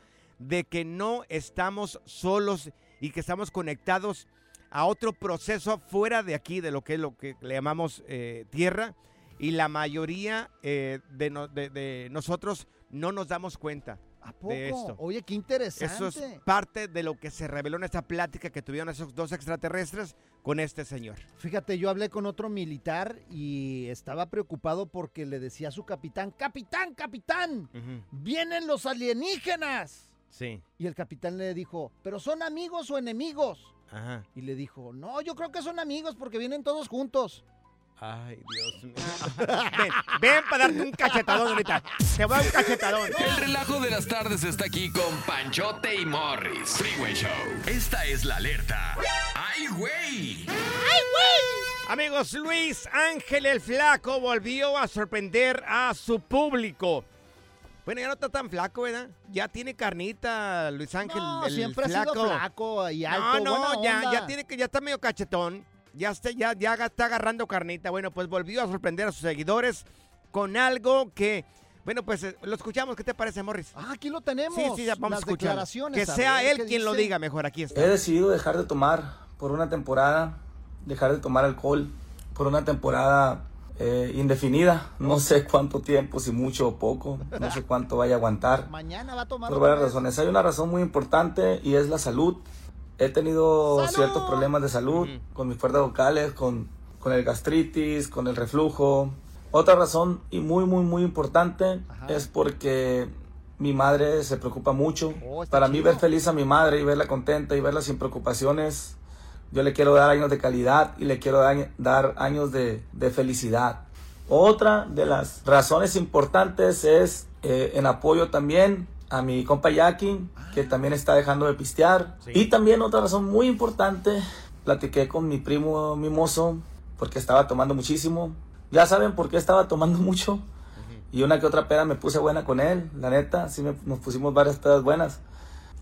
de que no estamos solos y que estamos conectados a otro proceso fuera de aquí, de lo que es lo que le llamamos eh, tierra, y la mayoría eh, de, no- de- de nosotros no nos damos cuenta poco? de esto. Oye, qué interesante. Eso es parte de lo que se reveló en esta plática que tuvieron esos dos extraterrestres con este señor. Fíjate, yo hablé con otro militar y estaba preocupado porque le decía a su capitán, capitán, capitán, vienen los alienígenas. Sí. Y el capitán le dijo, ¿pero son amigos o enemigos? Ajá. Y le dijo, no, yo creo que son amigos porque vienen todos juntos. Ay, Dios mío. ven, ven para darte un cachetadón ahorita. Te voy a dar un cachetadón. El relajo de las tardes está aquí con Panchote y Morris. Freeway Show. Esta es la alerta. ¡Ay, güey! Amigos, Luis Ángel el Flaco volvió a sorprender a su público. Bueno, ya no está tan flaco, ¿verdad? Ya tiene carnita, Luis Ángel. No, el siempre ha sido flaco y alto, No, no, buena ya, onda. ya tiene que, ya está medio cachetón. Ya está, ya, ya está agarrando carnita. Bueno, pues volvió a sorprender a sus seguidores con algo que, bueno, pues eh, lo escuchamos. ¿Qué te parece, Morris? Ah, aquí lo tenemos. Sí, sí, ya vamos las a declaraciones, Que sea él quien lo diga mejor. Aquí está. He decidido dejar de tomar por una temporada, dejar de tomar alcohol por una temporada eh, indefinida. No sé cuánto tiempo, si mucho o poco, no sé cuánto vaya a aguantar. Mañana va a tomar Por varias razones. Hay una razón muy importante y es la salud. He tenido ¡Salud! ciertos problemas de salud con mis cuerdas vocales, con, con el gastritis, con el reflujo. Otra razón y muy, muy, muy importante es porque mi madre se preocupa mucho. Oh, Para mí ver feliz a mi madre y verla contenta y verla sin preocupaciones, yo le quiero dar años de calidad y le quiero dar, años de, de felicidad. Otra de las razones importantes es eh, en apoyo también a mi compa Jackie, que también está dejando de pistear. Y también otra razón muy importante, platiqué con mi primo mimoso, porque estaba tomando muchísimo. Ya saben por qué estaba tomando mucho. Y una que otra peda me puse buena con él, la neta, sí me- nos pusimos varias pedas buenas.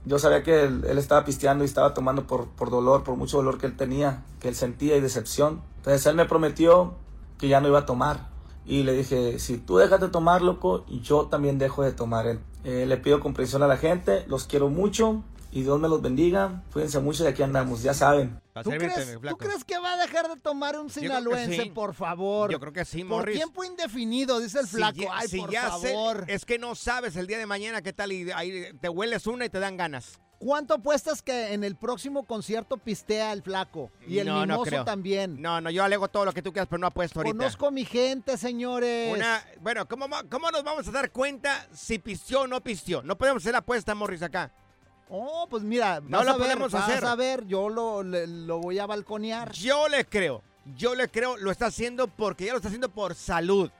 Yo sabía que él, estaba pisteando y estaba tomando por, por dolor, por mucho dolor que él tenía, que él sentía y decepción. Entonces él me prometió que ya no iba a tomar. Y le dije, si tú dejas de tomar, loco, yo también dejo de tomar. Eh, le pido comprensión a la gente, los quiero mucho y Dios me los bendiga. Cuídense mucho y aquí andamos, ya saben. ¿Tú crees, ¿Tú crees que va a dejar de tomar un sinaloense, sí. por favor? Yo creo que sí, Por Morris. tiempo indefinido, dice el Si flaco. ya- Ay, si por ya sé, favor. es que no sabes el día de mañana qué tal y ahí te hueles una y te dan ganas. ¿Cuánto apuestas que en el próximo concierto pistea el flaco? Y el No, mimoso también. No, no, yo alego todo lo que tú quieras, pero no apuesto ahorita. Conozco a mi gente, señores. Una, bueno, ¿cómo, ¿cómo nos vamos a dar cuenta si pistió o no pistió? No podemos hacer apuesta, Morris, acá. Oh, pues mira, No vas lo a ver, podemos vas hacer. a ver, yo lo, le- lo voy a balconear. Yo le creo, yo le creo, lo está haciendo porque ya lo está haciendo por salud.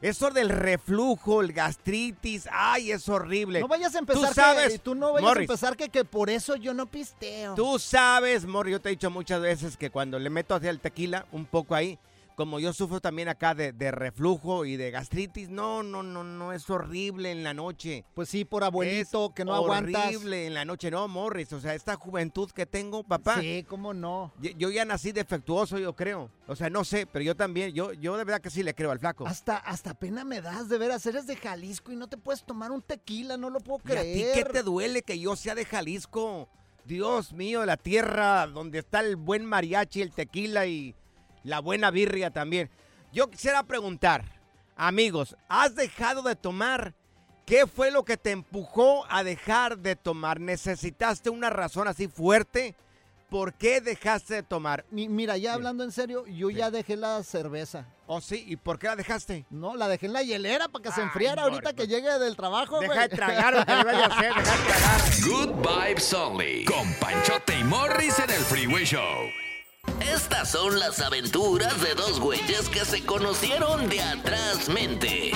Eso del reflujo, el gastritis, ay, es horrible. No vayas a empezar Tú sabes, que, tú no vayas Morris, a empezar que, que por eso yo no pisteo. Tú sabes, Morris, yo te he dicho muchas veces que cuando le meto hacia el tequila, un poco ahí, como yo sufro también acá de, de reflujo y de gastritis, no, no, no, no, es horrible en la noche. Pues sí, por abuelito, que no aguantas. horrible en la noche, no, Morris, o sea, esta juventud que tengo, papá. Sí, cómo no. Yo, yo ya nací defectuoso, yo creo. O sea, no sé, pero yo también, yo, yo de verdad que sí le creo al flaco. Hasta, hasta pena me das, de veras, eres de Jalisco y no te puedes tomar un tequila, no lo puedo ¿Y a ti creer. qué te duele que yo sea de Jalisco? Dios mío, la tierra donde está el buen mariachi, el tequila y la buena birria también. Yo quisiera preguntar, amigos, ¿has dejado de tomar? ¿Qué fue lo que te empujó a dejar de tomar? ¿Necesitaste una razón así fuerte? ¿Por qué dejaste de tomar? Mi- Mira, ya hablando en serio, yo ya dejé la cerveza. ¿Oh, sí? ¿Y por qué la dejaste? No, la dejé en la hielera para que se enfriara ahorita que llegue del trabajo, Deja güey. de tragar lo que le vaya a hacer, deja de tragar. Good Vibes Only. Con Panchote y Morris en el Freeway Show. Estas son las aventuras de dos güeyes que se conocieron de atrás mente.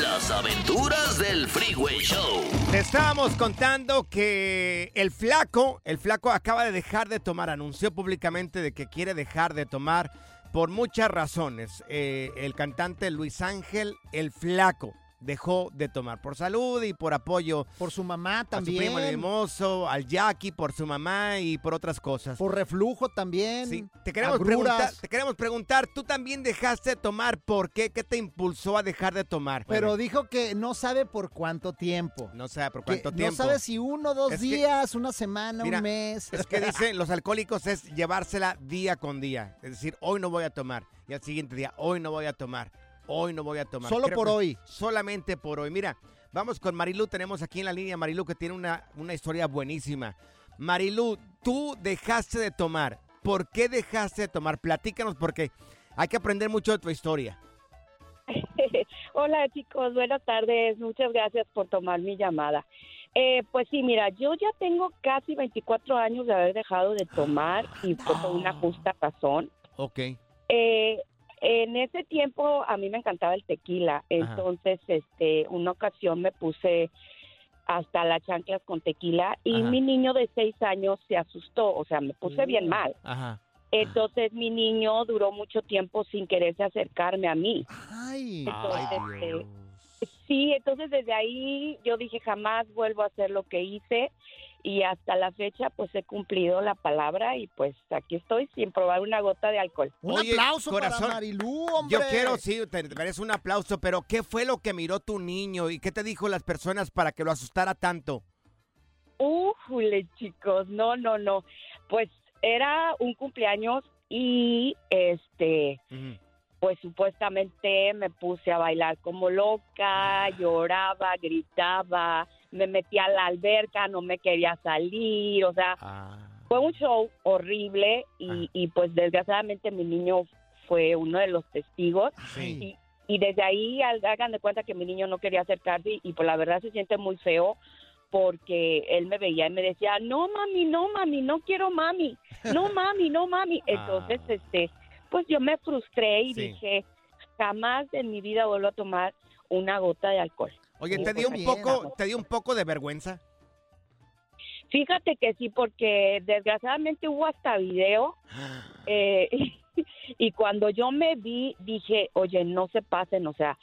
Las aventuras del Freeway Show. Te estábamos contando que el flaco, el flaco acaba de dejar de tomar, anunció públicamente de que quiere dejar de tomar por muchas razones. Eh, el cantante Luis Ángel, el flaco, dejó de tomar por salud y por apoyo. Por su mamá A su también. primo el Mimoso, al Jackie, por su mamá y por otras cosas. Por reflujo también. Sí, te queremos, preguntar, te queremos preguntar, ¿tú también dejaste de tomar? ¿Por qué? ¿Qué te impulsó a dejar de tomar? Pero dijo que no sabe por cuánto tiempo. No sabe por Que cuánto no tiempo. sabe si uno, dos Es que- días, una semana, Mira, un mes. Es que dicen los alcohólicos es llevársela día con día. Es decir, hoy no voy a tomar. Y al siguiente día, hoy no voy a tomar. Hoy no voy a tomar. Solo Creo por que hoy. Solamente por hoy. Mira, vamos con Marilu. Tenemos aquí en la línea Marilu que tiene una, una historia buenísima. Marilu, tú dejaste de tomar. ¿Por qué dejaste de tomar? Platícanos porque hay que aprender mucho de tu historia. Hola chicos, buenas tardes. Muchas gracias por tomar mi llamada. Eh, pues sí, mira, yo ya tengo casi 24 años de haber dejado de tomar y fue por una justa razón. Ok. Eh, en ese tiempo a mí me encantaba el tequila, entonces este una ocasión me puse hasta las chanclas con tequila y Ajá. mi niño de seis años se asustó, o sea, me puse bien mal. Ajá. Entonces mi niño duró mucho tiempo sin quererse acercarme a mí. Ay, Entonces, eh, sí, entonces desde ahí yo dije jamás vuelvo a hacer lo que hice y hasta la fecha pues he cumplido la palabra y pues aquí estoy sin probar una gota de alcohol. Un Oye, aplauso corazón, para Marilú, hombre. Yo quiero, sí, te te merece un aplauso, pero ¿qué fue lo que miró tu niño y qué te dijo las personas para que lo asustara tanto? Ujule, chicos, no, no, no. Pues era un cumpleaños y este, pues supuestamente me puse a bailar como loca, lloraba, gritaba, me metí a la alberca, no me quería salir, o sea, fue un show horrible y, y, pues desgraciadamente mi niño fue uno de los testigos y, y desde ahí al- hagan de cuenta que mi niño no quería acercarse y, y pues la verdad se siente muy feo porque él me veía y me decía, no mami, no mami, no quiero mami, no mami, no mami. Entonces, este, pues yo me frustré y Sí. dije, jamás en mi vida vuelvo a tomar una gota de alcohol. Oye, ¿te dio un poco, te dio un poco de vergüenza? Fíjate que sí, porque desgraciadamente hubo hasta video. eh, y cuando yo me vi, dije, oye, no se pasen, o sea,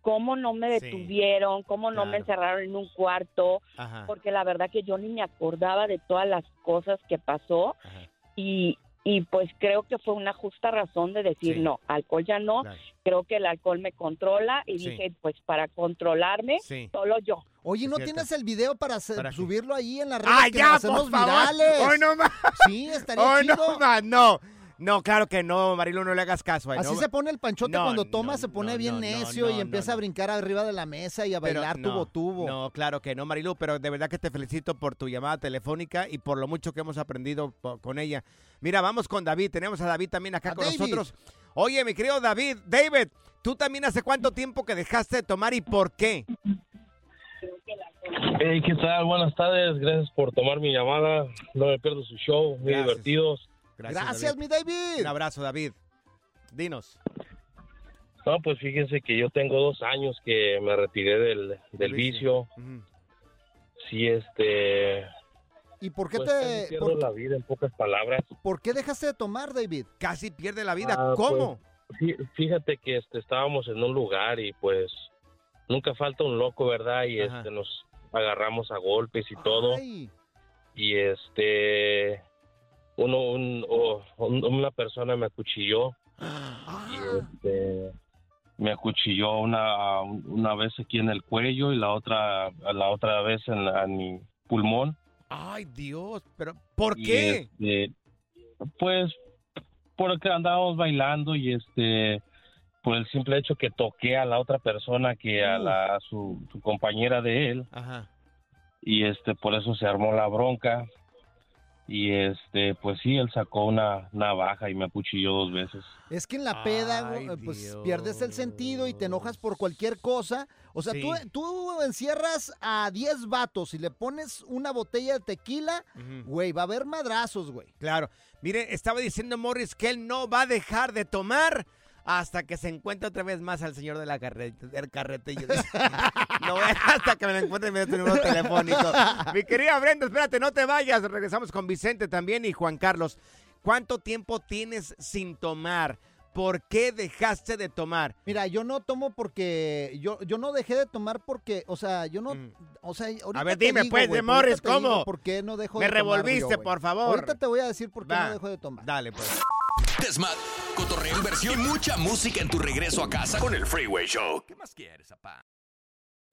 ¿cómo no me Sí, detuvieron? ¿Cómo no me encerraron en un cuarto? Ajá. Porque la verdad que yo ni me acordaba de todas las cosas que pasó. Y, y pues creo que fue una justa razón de decir, Sí. no, alcohol ya no. Creo que el alcohol me controla. Y Sí. dije, pues para controlarme, Sí. solo yo. Oye, ¿no tienes el video para, hacer- ¿Para qué? subirlo ahí en las redes ¡Ah, que ya, nos por hacemos favor! virales? ¡Hoy no más! Sí, estaría ¡Hoy chido. no más! No, no, claro que no, Marilu, no le hagas caso. ay, Así no. se pone el panchote No, cuando toma, no, se pone no, bien no, necio no, y no, empieza a brincar arriba de la mesa y a Pero bailar no, tubo tubo. No, claro que no, Marilu, pero de verdad que te felicito por tu llamada telefónica y por lo mucho que hemos aprendido con ella. Mira, vamos con David, tenemos a David también acá A con David. nosotros. Oye, mi querido David, David, ¿tú también hace cuánto tiempo que dejaste de tomar y por qué? Hey, ¿qué tal? Buenas tardes. Gracias por tomar mi llamada. No me pierdo su show. Muy Gracias. divertidos. Gracias, mi David. Un abrazo, David. Dinos. No, pues fíjense que yo tengo dos años que me retiré del, del vicio. Sí, este... ¿Y por qué pues, te pierdo por, la vida en pocas palabras. por qué dejaste de tomar, David? Casi pierde la vida. Ah, ¿Cómo? pues, fí- fíjate que este, estábamos en un lugar y pues nunca falta un loco, ¿verdad? Y Ajá. este, nos agarramos a golpes y todo. Ay, y este uno un- una persona me acuchilló. Y este me acuchilló una una vez aquí en el cuello y la otra la otra vez en, la- en mi pulmón. Ay, Dios, pero ¿por Y, qué? este, pues porque andábamos bailando y este por el simple hecho que toqué a la otra persona que a la a su, su compañera de él. Ajá. y este por eso se armó la bronca y este pues sí él sacó una navaja y me acuchilló dos veces es que en la peda, Ay, güey, pues Dios. pierdes el sentido y te enojas por cualquier cosa. O sea, Sí. tú, tú encierras a 10 vatos y le pones una botella de tequila, güey, va a haber madrazos, güey. Claro. Mire, estaba diciendo Morris que él no va a dejar de tomar hasta que se encuentre otra vez más al señor de la carrete, del carretillo. no hasta que me lo encuentre y me dé tu número telefónico. Mi querida Brenda, espérate, no te vayas. Regresamos con Vicente también y Juan Carlos. ¿Cuánto tiempo tienes sin tomar? ¿Por qué dejaste de tomar? Mira, yo no tomo porque yo, yo no dejé de tomar porque, o sea, yo no, o sea, ahorita Mm. A ver, te dime, digo, pues, de Morris, ¿cómo? ¿Por qué no dejo Me de tomar yo, revolviste, por favor. Ahorita te voy a decir por qué Va. no dejo de tomar. Dale, pues. Desmat, cotorreo, inversión y mucha música en tu regreso a casa con el Freeway Show. ¿Qué más quieres, papá?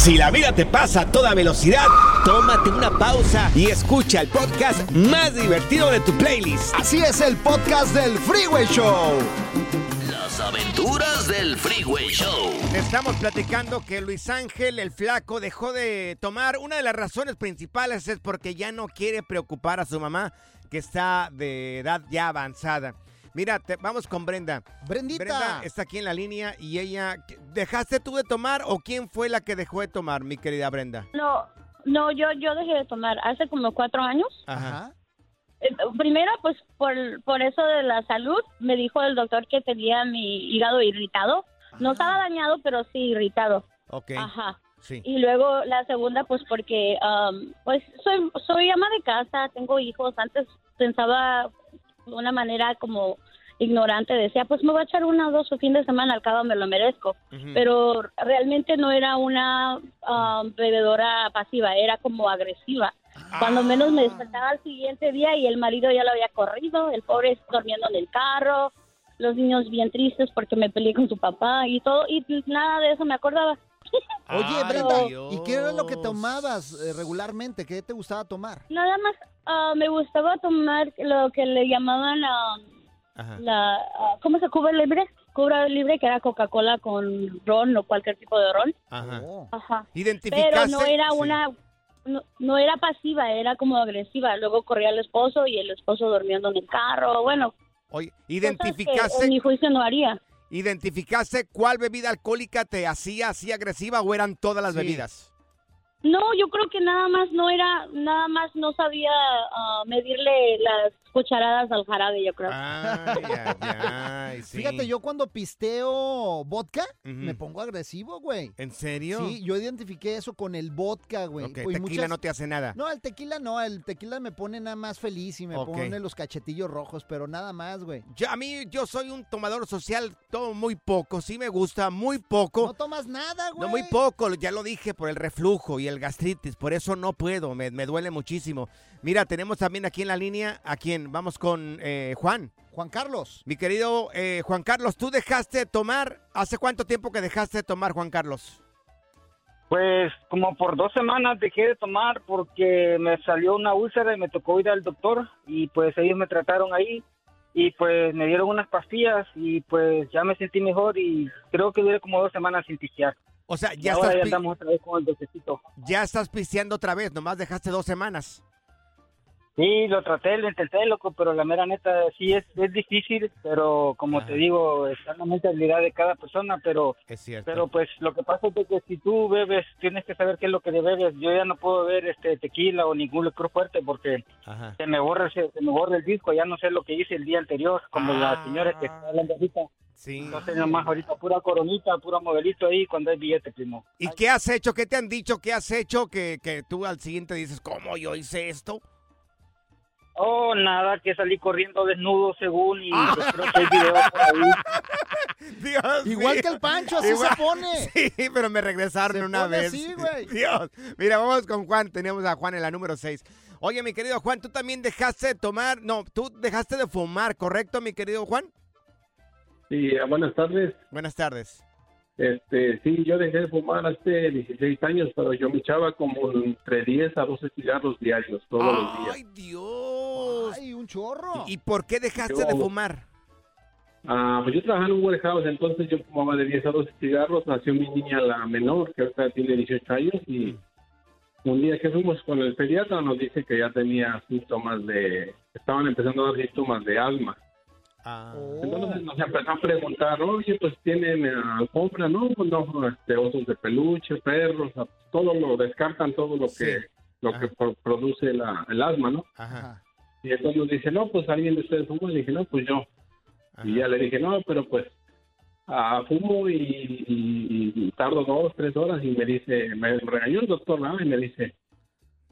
Si la vida te pasa a toda velocidad, tómate una pausa y escucha el podcast más divertido de tu playlist. Así es el podcast del Freeway Show. Las aventuras del Freeway Show. Estamos platicando que Luis Ángel, el flaco, dejó de tomar. Una de las razones principales es porque ya no quiere preocupar a su mamá, que está de edad ya avanzada. Mira, te- vamos con Brenda. Brendita. Brenda está aquí en la línea y ella... ¿Dejaste tú de tomar o quién fue la que dejó de tomar, mi querida Brenda? No, no, yo, yo dejé de tomar hace como cuatro años. Ajá. Eh, Primero, pues por, por eso de la salud, me dijo el doctor que tenía mi hígado irritado. No estaba dañado, pero sí irritado. Ok. Ajá. Sí. Y luego la segunda, pues porque, um, pues soy, soy ama de casa, tengo hijos. Antes pensaba una manera como ignorante, decía, pues me voy a echar una o dos o fin de semana, al cabo me lo merezco. Pero realmente no era una um, bebedora pasiva, era como agresiva. Cuando menos me despertaba al siguiente día y el marido ya lo había corrido, el pobre durmiendo en el carro, los niños bien tristes porque me peleé con su papá y todo, y nada de eso me acordaba. Oye, Brenda, Dios. ¿y qué era lo que tomabas eh, regularmente? ¿Qué te gustaba tomar? Nada más ah, me gustaba tomar lo que le llamaban la ah, ¿cómo se cubre libre? Cubra libre que era Coca-Cola con ron o cualquier tipo de ron. Ajá. Ajá. Identificaste... Pero no era sí. una no, no era pasiva, era como agresiva. Luego corría el esposo y el esposo durmiendo en el carro. Bueno, Oye, ¿identificaste, en mi juicio no haría. ¿identificaste cuál bebida alcohólica te hacía así agresiva o eran todas las Sí. bebidas? No, yo creo que nada más no era, nada más no sabía ah, medirle las cucharadas al jarabe, yo creo. Fíjate, yo cuando pisteo vodka, me pongo agresivo, güey. ¿En serio? Sí, yo identifiqué eso con el vodka, güey. Ok, Y tequila muchas- no te hace nada. No, el tequila no, el tequila me pone nada más feliz y me pone los cachetillos rojos, pero nada más, güey. Yo- a mí, yo soy un tomador social, tomo muy poco, sí me gusta, muy poco. No tomas nada, güey. No, muy poco, ya lo dije, por el reflujo y el gastritis, por eso no puedo, me, me duele muchísimo. Mira, tenemos también aquí en la línea, a quién, vamos con eh, Juan. Juan Carlos. Mi querido eh, Juan Carlos, ¿tú dejaste de tomar? ¿Hace cuánto tiempo que dejaste de tomar, Juan Carlos? Pues como por dos semanas dejé de tomar porque me salió una úlcera y me tocó ir al doctor y pues ellos me trataron ahí y pues me dieron unas pastillas y pues ya me sentí mejor y creo que duré como dos semanas sin pistear. O sea, Y ya ahora estás, ya andamos otra vez con el docecito. ya estás pisteando otra vez, nomás dejaste dos semanas. Sí, lo traté, lo intenté, loco, pero la mera neta sí es, es difícil, pero como te digo, está en la mentalidad de cada persona, pero Es cierto. pero pues lo que pasa es que si tú bebes, tienes que saber qué es lo que bebes. Yo ya no puedo beber este tequila o ningún licor fuerte porque Ajá. se me borra se, se me borra el disco, ya no sé lo que hice el día anterior, como la señora que está hablando ahorita. Sí. Entonces nomás ahorita pura coronita, pura modelito ahí cuando hay billete, primo. ¿Y qué has hecho? ¿Qué te han dicho? ¿Qué has hecho que, que tú al siguiente dices, ¿cómo yo hice esto? Oh, nada, que salí corriendo desnudo según y pues, creo que hay video por ahí. Dios Igual mío. que el Pancho, así Igual- se pone. Sí, pero me regresaron Se una pone vez. así, güey. Dios. Mira, vamos con Juan. Tenemos a Juan en la número 6. Oye, mi querido Juan, tú también dejaste de tomar. No, tú dejaste de fumar, ¿correcto, mi querido Juan? Sí, ah, buenas tardes. Buenas tardes. Este, sí, yo dejé de fumar hace 16 años, pero yo me echaba como entre 10 a 12 cigarros diarios todos los días. ¡Ay, Dios! ¡Ay, un chorro! ¿Y por qué dejaste Yo- de fumar? Ah, pues yo trabajaba en un warehouse, entonces yo fumaba de 10 a 12 cigarros. Nació mi niña, la menor, que ahorita tiene 18 años, y un día que fuimos con el pediatra nos dice que ya tenía síntomas de... Estaban empezando a dar síntomas de asma. Entonces nos empezó a preguntar, oye, pues tienen eh, alfombra, ¿no? Pues no, este, osos de peluche, perros, todo lo descartan, todo lo que lo que pro- produce la, el asma, ¿no? Ajá. Y entonces nos dice, no, pues alguien de ustedes fuma. Y dije, no, pues yo. Y ya le dije, no, pero pues ah, fumo y, y- y tardo dos, tres horas. Y me dice, me regañó el doctor, ¿no? Y me dice,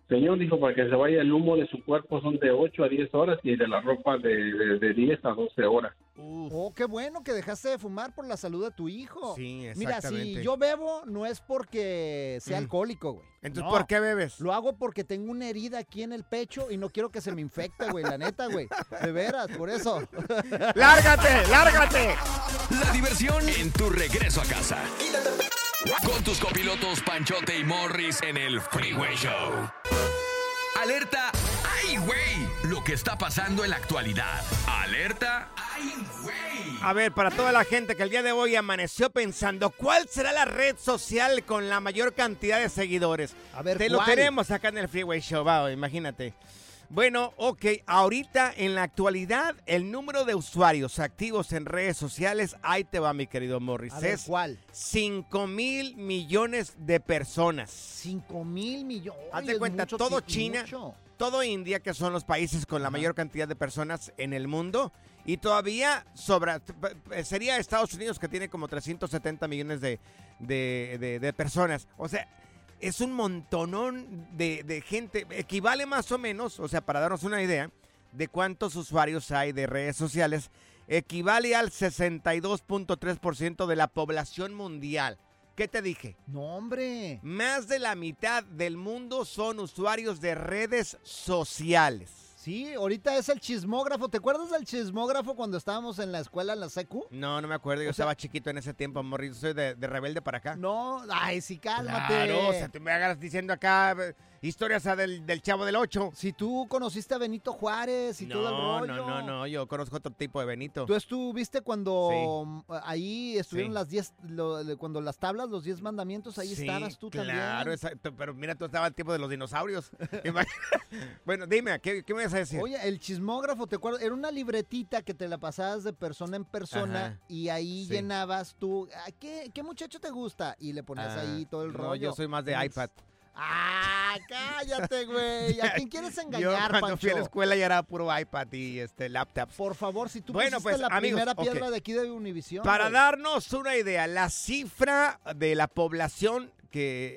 señor, dijo, para que se vaya el humo de su cuerpo son de 8 a 10 horas y de la ropa de, de, de 10 a 12 horas. Oh, qué bueno que dejaste de fumar por la salud de tu hijo. Sí, Mira, exactamente. si yo bebo, no es porque sea Mm. alcohólico, güey. Entonces, No. ¿por qué bebes? Lo hago porque tengo una herida aquí en el pecho y no quiero que se me infecte, güey. La neta, güey. De veras, por eso. ¡Lárgate, lárgate! La diversión en tu regreso a casa. Con tus copilotos Panchote y Morris en el Freeway Show. Alerta, ¡ay, güey! Lo que está pasando en la actualidad. Alerta, ¡ay, güey! A ver, para toda la gente que el día de hoy amaneció pensando, ¿cuál será la red social con la mayor cantidad de seguidores? A ver, Te lo ¿cuál? tenemos acá en el Freeway Show, va, imagínate. Bueno, ok, ahorita en la actualidad el número de usuarios activos en redes sociales, ahí te va mi querido Morris, A ver, es ¿cuál? 5 mil millones de personas. 5 mil millones. Haz de cuenta, mucho todo China, mucho. todo India, que son los países con la mayor cantidad de personas en el mundo, y todavía sobra, sería Estados Unidos que tiene como 370 millones de, de- de- de personas. O sea, es un montonón de, de gente, equivale más o menos, o sea, para darnos una idea de cuántos usuarios hay de redes sociales, equivale al 62.3% de la población mundial. ¿Qué te dije? No, hombre. Más de la mitad del mundo son usuarios de redes sociales. Sí, ahorita es el chismógrafo. ¿Te acuerdas del chismógrafo cuando estábamos en la escuela, en la secu? No, no me acuerdo, yo O sea- estaba chiquito en ese tiempo, Morris, soy de, de rebelde para acá. No, ay, sí, cálmate. Claro, o sea, tú me hagas diciendo acá eh, historias ah, del, del Chavo del Ocho. Si tú conociste a Benito Juárez y todo el No, rollo. no, no, no, yo conozco otro tipo de Benito. Tú estuviste cuando mm, ahí estuvieron Sí. las 10, lo- de- cuando las tablas, los 10 mandamientos, ahí Sí, estabas tú claro, también. exacto, pero mira, tú estabas al tiempo de los dinosaurios. Bueno, dime, ¿qué, qué me vas a decir? Oye, el chismógrafo, ¿te acuerdas? Era una libretita que te la pasabas de persona en persona Ajá. y ahí Sí. llenabas tú, "Ah, ¿qué, ¿qué muchacho te gusta? Y le ponías Ah, ahí todo el no, rollo. yo soy más de iPad. ¡Ah, cállate, güey! ¿A quién quieres Yo engañar, cuando Pancho? fui a la escuela ya era puro iPad y este laptop. Por favor, si tú Bueno, pusiste pues, la amigos, primera piedra de aquí de Univisión. Para güey. darnos una idea, la cifra de la población que,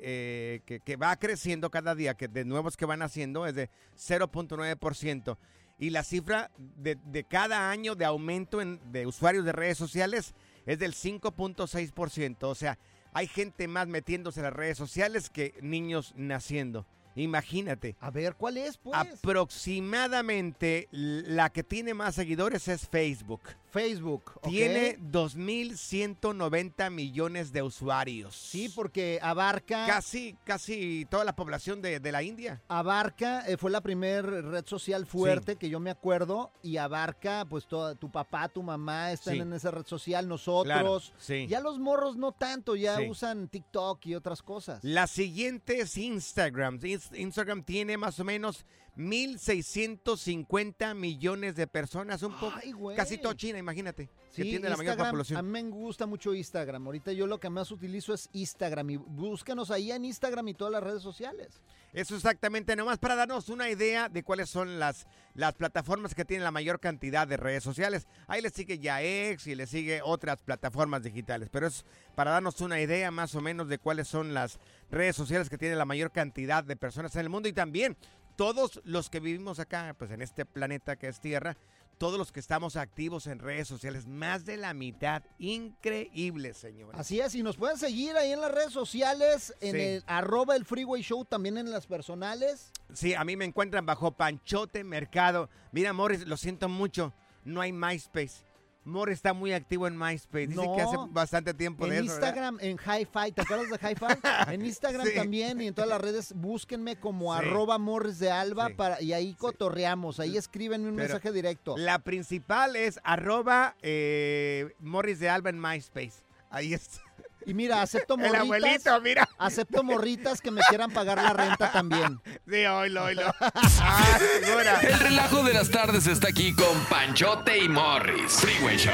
eh, que, va creciendo cada día, que de nuevos que van haciendo, es de 0.9%. Y la cifra de, de cada año de aumento en, de usuarios de redes sociales es del 5.6%. O sea, hay gente más metiéndose en las redes sociales que niños naciendo. Imagínate. A ver, ¿cuál es, pues? Aproximadamente la que tiene más seguidores es Facebook. Facebook, ok. Tiene 2.190 millones de usuarios. Sí, porque abarca... Casi, casi toda la población de, de la India. Abarca, eh, fue la primera red social fuerte que yo me acuerdo y abarca, pues, todo, tu papá, tu mamá están Sí. en esa red social, nosotros. Claro, sí. Ya los morros no tanto, ya usan TikTok y otras cosas. La siguiente es Instagram. Ins- Instagram tiene más o menos 1.650 millones de personas. Un poco, casi todo China, imagínate. que Sí, tiene la mayor Instagram, población. A mí me gusta mucho Instagram. Ahorita yo lo que más utilizo es Instagram y búscanos ahí en Instagram y todas las redes sociales. Eso exactamente, nomás para darnos una idea de cuáles son las, las plataformas que tienen la mayor cantidad de redes sociales. Ahí le sigue Yaex y le sigue otras plataformas digitales, pero es para darnos una idea más o menos de cuáles son las redes sociales que tienen la mayor cantidad de personas en el mundo y también todos los que vivimos acá, pues en este planeta que es Tierra, todos los que estamos activos en redes sociales, más de la mitad, increíble, señores. Así es, y nos pueden seguir ahí en las redes sociales, en Sí. el arroba el Freeway Show, también en las personales. Sí, a mí me encuentran bajo Panchote Mercado. Mira, Morris, lo siento mucho. No hay MySpace. Morris está muy activo en MySpace. Dice No. que hace bastante tiempo de En eso. ¿verdad? Instagram, en Hi-Fi, ¿te acuerdas de Hi-Fi? En Instagram Sí. también y en todas las redes, búsquenme como Sí. arroba Morris de Alba para, y ahí cotorreamos, ahí escríbenme un Pero mensaje directo. La principal es arroba eh, Morris de Alba en MySpace. Ahí está. Y mira, acepto El morritas. abuelito, mira. Acepto morritas que me quieran pagar la renta también. Sí, oílo, oílo. El relajo de las tardes está aquí con Panchote y Morris. Freeway Show.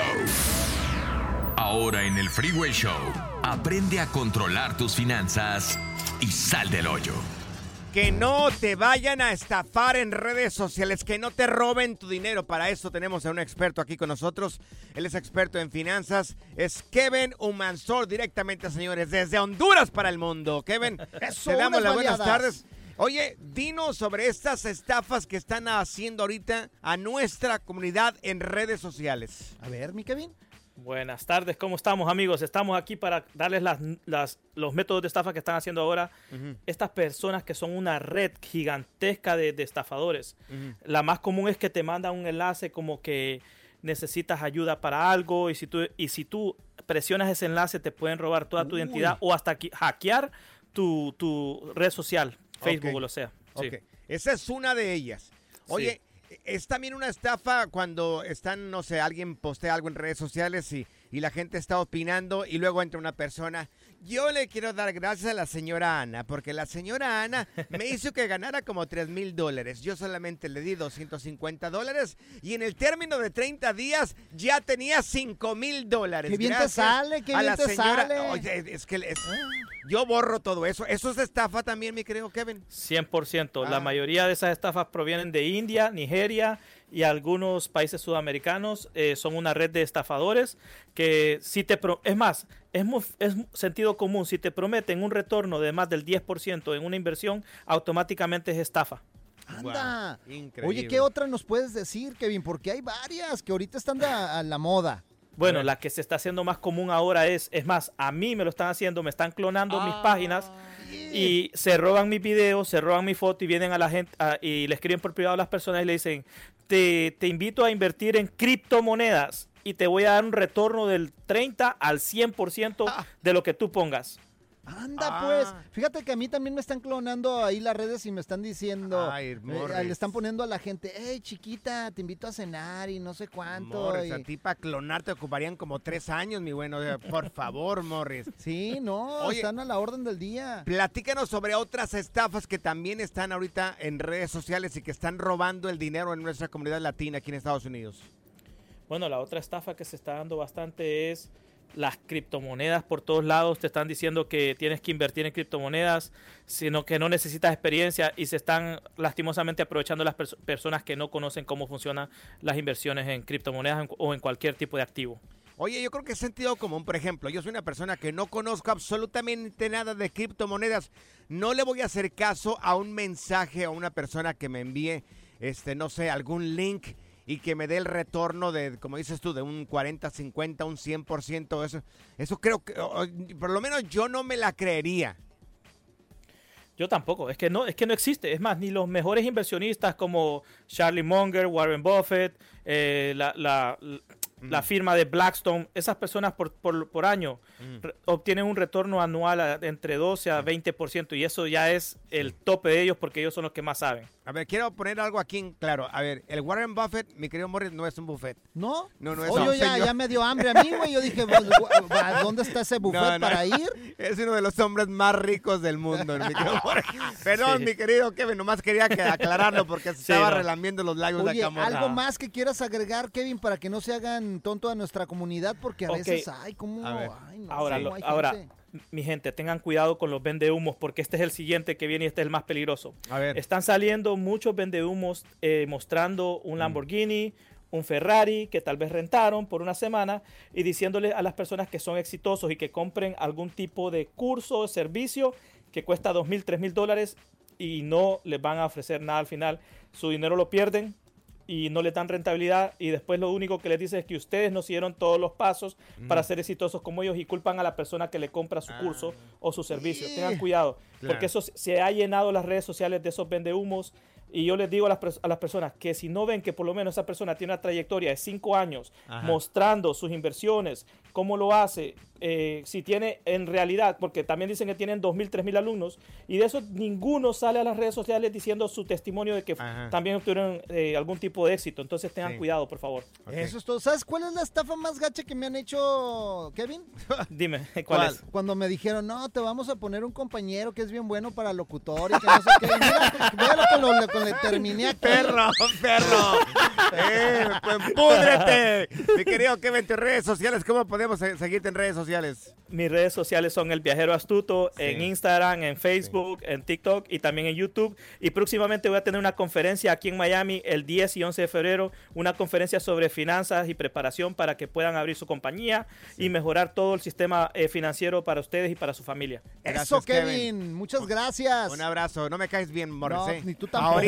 Ahora en el Freeway Show, aprende a controlar tus finanzas y sal del hoyo. Que no te vayan a estafar en redes sociales, que no te roben tu dinero. Para eso tenemos a un experto aquí con nosotros. Él es experto en finanzas. Es Kevin Humansor, directamente, señores, desde Honduras para el mundo. Kevin, Eso, te damos las buenas tardes. Oye, dinos sobre estas estafas que están haciendo ahorita a nuestra comunidad en redes sociales. A ver, mi Kevin. Buenas tardes, ¿cómo estamos amigos? Estamos aquí para darles las, las- los métodos de estafa que están haciendo ahora estas personas que son una red gigantesca de, de estafadores. La más común es que te mandan un enlace como que necesitas ayuda para algo y si tú, y si tú presionas ese enlace te pueden robar toda tu Uy. identidad o hasta hackear tu, tu red social, Facebook Ok. o lo sea. Sí. Esa es una de ellas. Oye, es también una estafa cuando están, no sé, alguien postea algo en redes sociales y, y la gente está opinando y luego entra una persona. Yo le quiero dar gracias a la señora Ana, porque la señora Ana me hizo que ganara como 3 mil dólares. Yo solamente le di 250 dólares y en el término de 30 días ya tenía 5 mil dólares. Qué bien te sale, qué a bien la te señora. sale. Oye, es que es- yo borro todo eso. Eso es estafa también, mi querido Kevin. 100%. Ah. La mayoría de esas estafas provienen de India, Nigeria y algunos países sudamericanos. Eh, son una red de estafadores que si te... pro- es más, es, es sentido común. Si te prometen un retorno de más del 10% en una inversión, automáticamente es estafa. Anda. Increíble. Oye, ¿qué otra nos puedes decir, Kevin? Porque hay varias que ahorita están de- a la moda. Bueno, la que se está haciendo más común ahora es, es más, a mí me lo están haciendo, me están clonando mis páginas y se roban mis videos, se roban mi foto y vienen a la gente a- y le escriben por privado a las personas y le dicen, te, te invito a invertir en criptomonedas y te voy a dar un retorno del 30 al 100% de lo que tú pongas. Anda, pues. Fíjate que a mí también me están clonando ahí las redes y me están diciendo. Ay, eh, Morris. le están poniendo a la gente, hey, chiquita, te invito a cenar y no sé cuánto. Morris, y- a ti para clonar te ocuparían como tres años, mi bueno. Por favor, Morris. Sí, no, Oye, están a la orden del día. Platícanos sobre otras estafas que también están ahorita en redes sociales y que están robando el dinero en nuestra comunidad latina aquí en Estados Unidos. Bueno, la otra estafa que se está dando bastante es las criptomonedas por todos lados. Te están diciendo que tienes que invertir en criptomonedas, sino que no necesitas experiencia y se están lastimosamente aprovechando las perso- personas que no conocen cómo funcionan las inversiones en criptomonedas o en cualquier tipo de activo. Oye, yo creo que es sentido común. Por ejemplo, yo soy una persona que no conozco absolutamente nada de criptomonedas. No le voy a hacer caso a un mensaje a una persona que me envíe, este, no sé, algún link y que me dé el retorno de, como dices tú, de un 40, 50, un 100%. Eso, eso creo que, por lo menos yo no me la creería. Yo tampoco, es que no, es que no existe. Es más, ni los mejores inversionistas como Charlie Munger, Warren Buffett, eh, la- la firma de Blackstone, esas personas por, por, por año re- obtienen un retorno anual a- entre 12 a 20% y eso ya es el tope de ellos porque ellos son los que más saben. A ver, quiero poner algo aquí en claro. A ver, el Warren Buffett, mi querido Morris, no es un buffet. ¿No? No, no es Oye, un ya, ya me dio hambre a mí, güey. Yo dije, "Pues, gu- ¿a ¿dónde está ese buffet No, no. para ir? Es uno de los hombres más ricos del mundo, mi querido Morris. Perdón, Sí. mi querido Kevin, nomás quería que aclararlo porque se Sí, estaba no. relamiendo los labios Oye, de acá. Morris. algo más que quieras agregar, Kevin, para que no se hagan tonto a nuestra comunidad, porque a veces, ay, cómo, A ver. ay, no, ahora, lo- ahora gente. mi gente, tengan cuidado con los vendehumos porque este es el siguiente que viene y este es el más peligroso. A ver. Están saliendo muchos vendehumos eh, mostrando un Lamborghini, un Ferrari que tal vez rentaron por una semana y diciéndole a las personas que son exitosos y que compren algún tipo de curso o servicio que cuesta dos mil, tres mil dólares y no les van a ofrecer nada al final. Su dinero lo pierden y no le dan rentabilidad y después lo único que les dice es que ustedes no siguieron todos los pasos para Mm. ser exitosos como ellos y culpan a la persona que le compra su curso o su servicio. Sí. Tengan cuidado, Claro. porque eso se- se ha llenado las redes sociales de esos vendehumos. Y yo les digo a las, a las personas que si no ven que por lo menos esa persona tiene una trayectoria de cinco años Ajá. mostrando sus inversiones, cómo lo hace, eh, si tiene en realidad, porque también dicen que tienen 2.000, 3.000 alumnos, y de eso ninguno sale a las redes sociales diciendo su testimonio de que Ajá. también obtuvieron eh, algún tipo de éxito. Entonces tengan Sí. cuidado, por favor. Eso es todo. ¿Sabes cuál es la estafa más gacha que me han hecho, Kevin? Dime, ¿cuál, es? Cuando me dijeron, no, te vamos a poner un compañero que es bien bueno para locutor y que no sé qué. Y Mira, mira lo que lo- lo le terminé aquí. Perro, perro. Eh, pues púdrete. Mi querido Kevin, tus redes sociales, ¿cómo podemos se- seguirte en redes sociales? Mis redes sociales son El Viajero Astuto en Instagram, en Facebook, en TikTok y también en YouTube. Y próximamente voy a tener una conferencia aquí en Miami el 10 y 11 de febrero, una conferencia sobre finanzas y preparación para que puedan abrir su compañía y mejorar todo el sistema eh, financiero para ustedes y para su familia. Eso, Kevin. Muchas gracias. Un abrazo. No me caes bien, Morris. No, ni tú tampoco, Ahorita,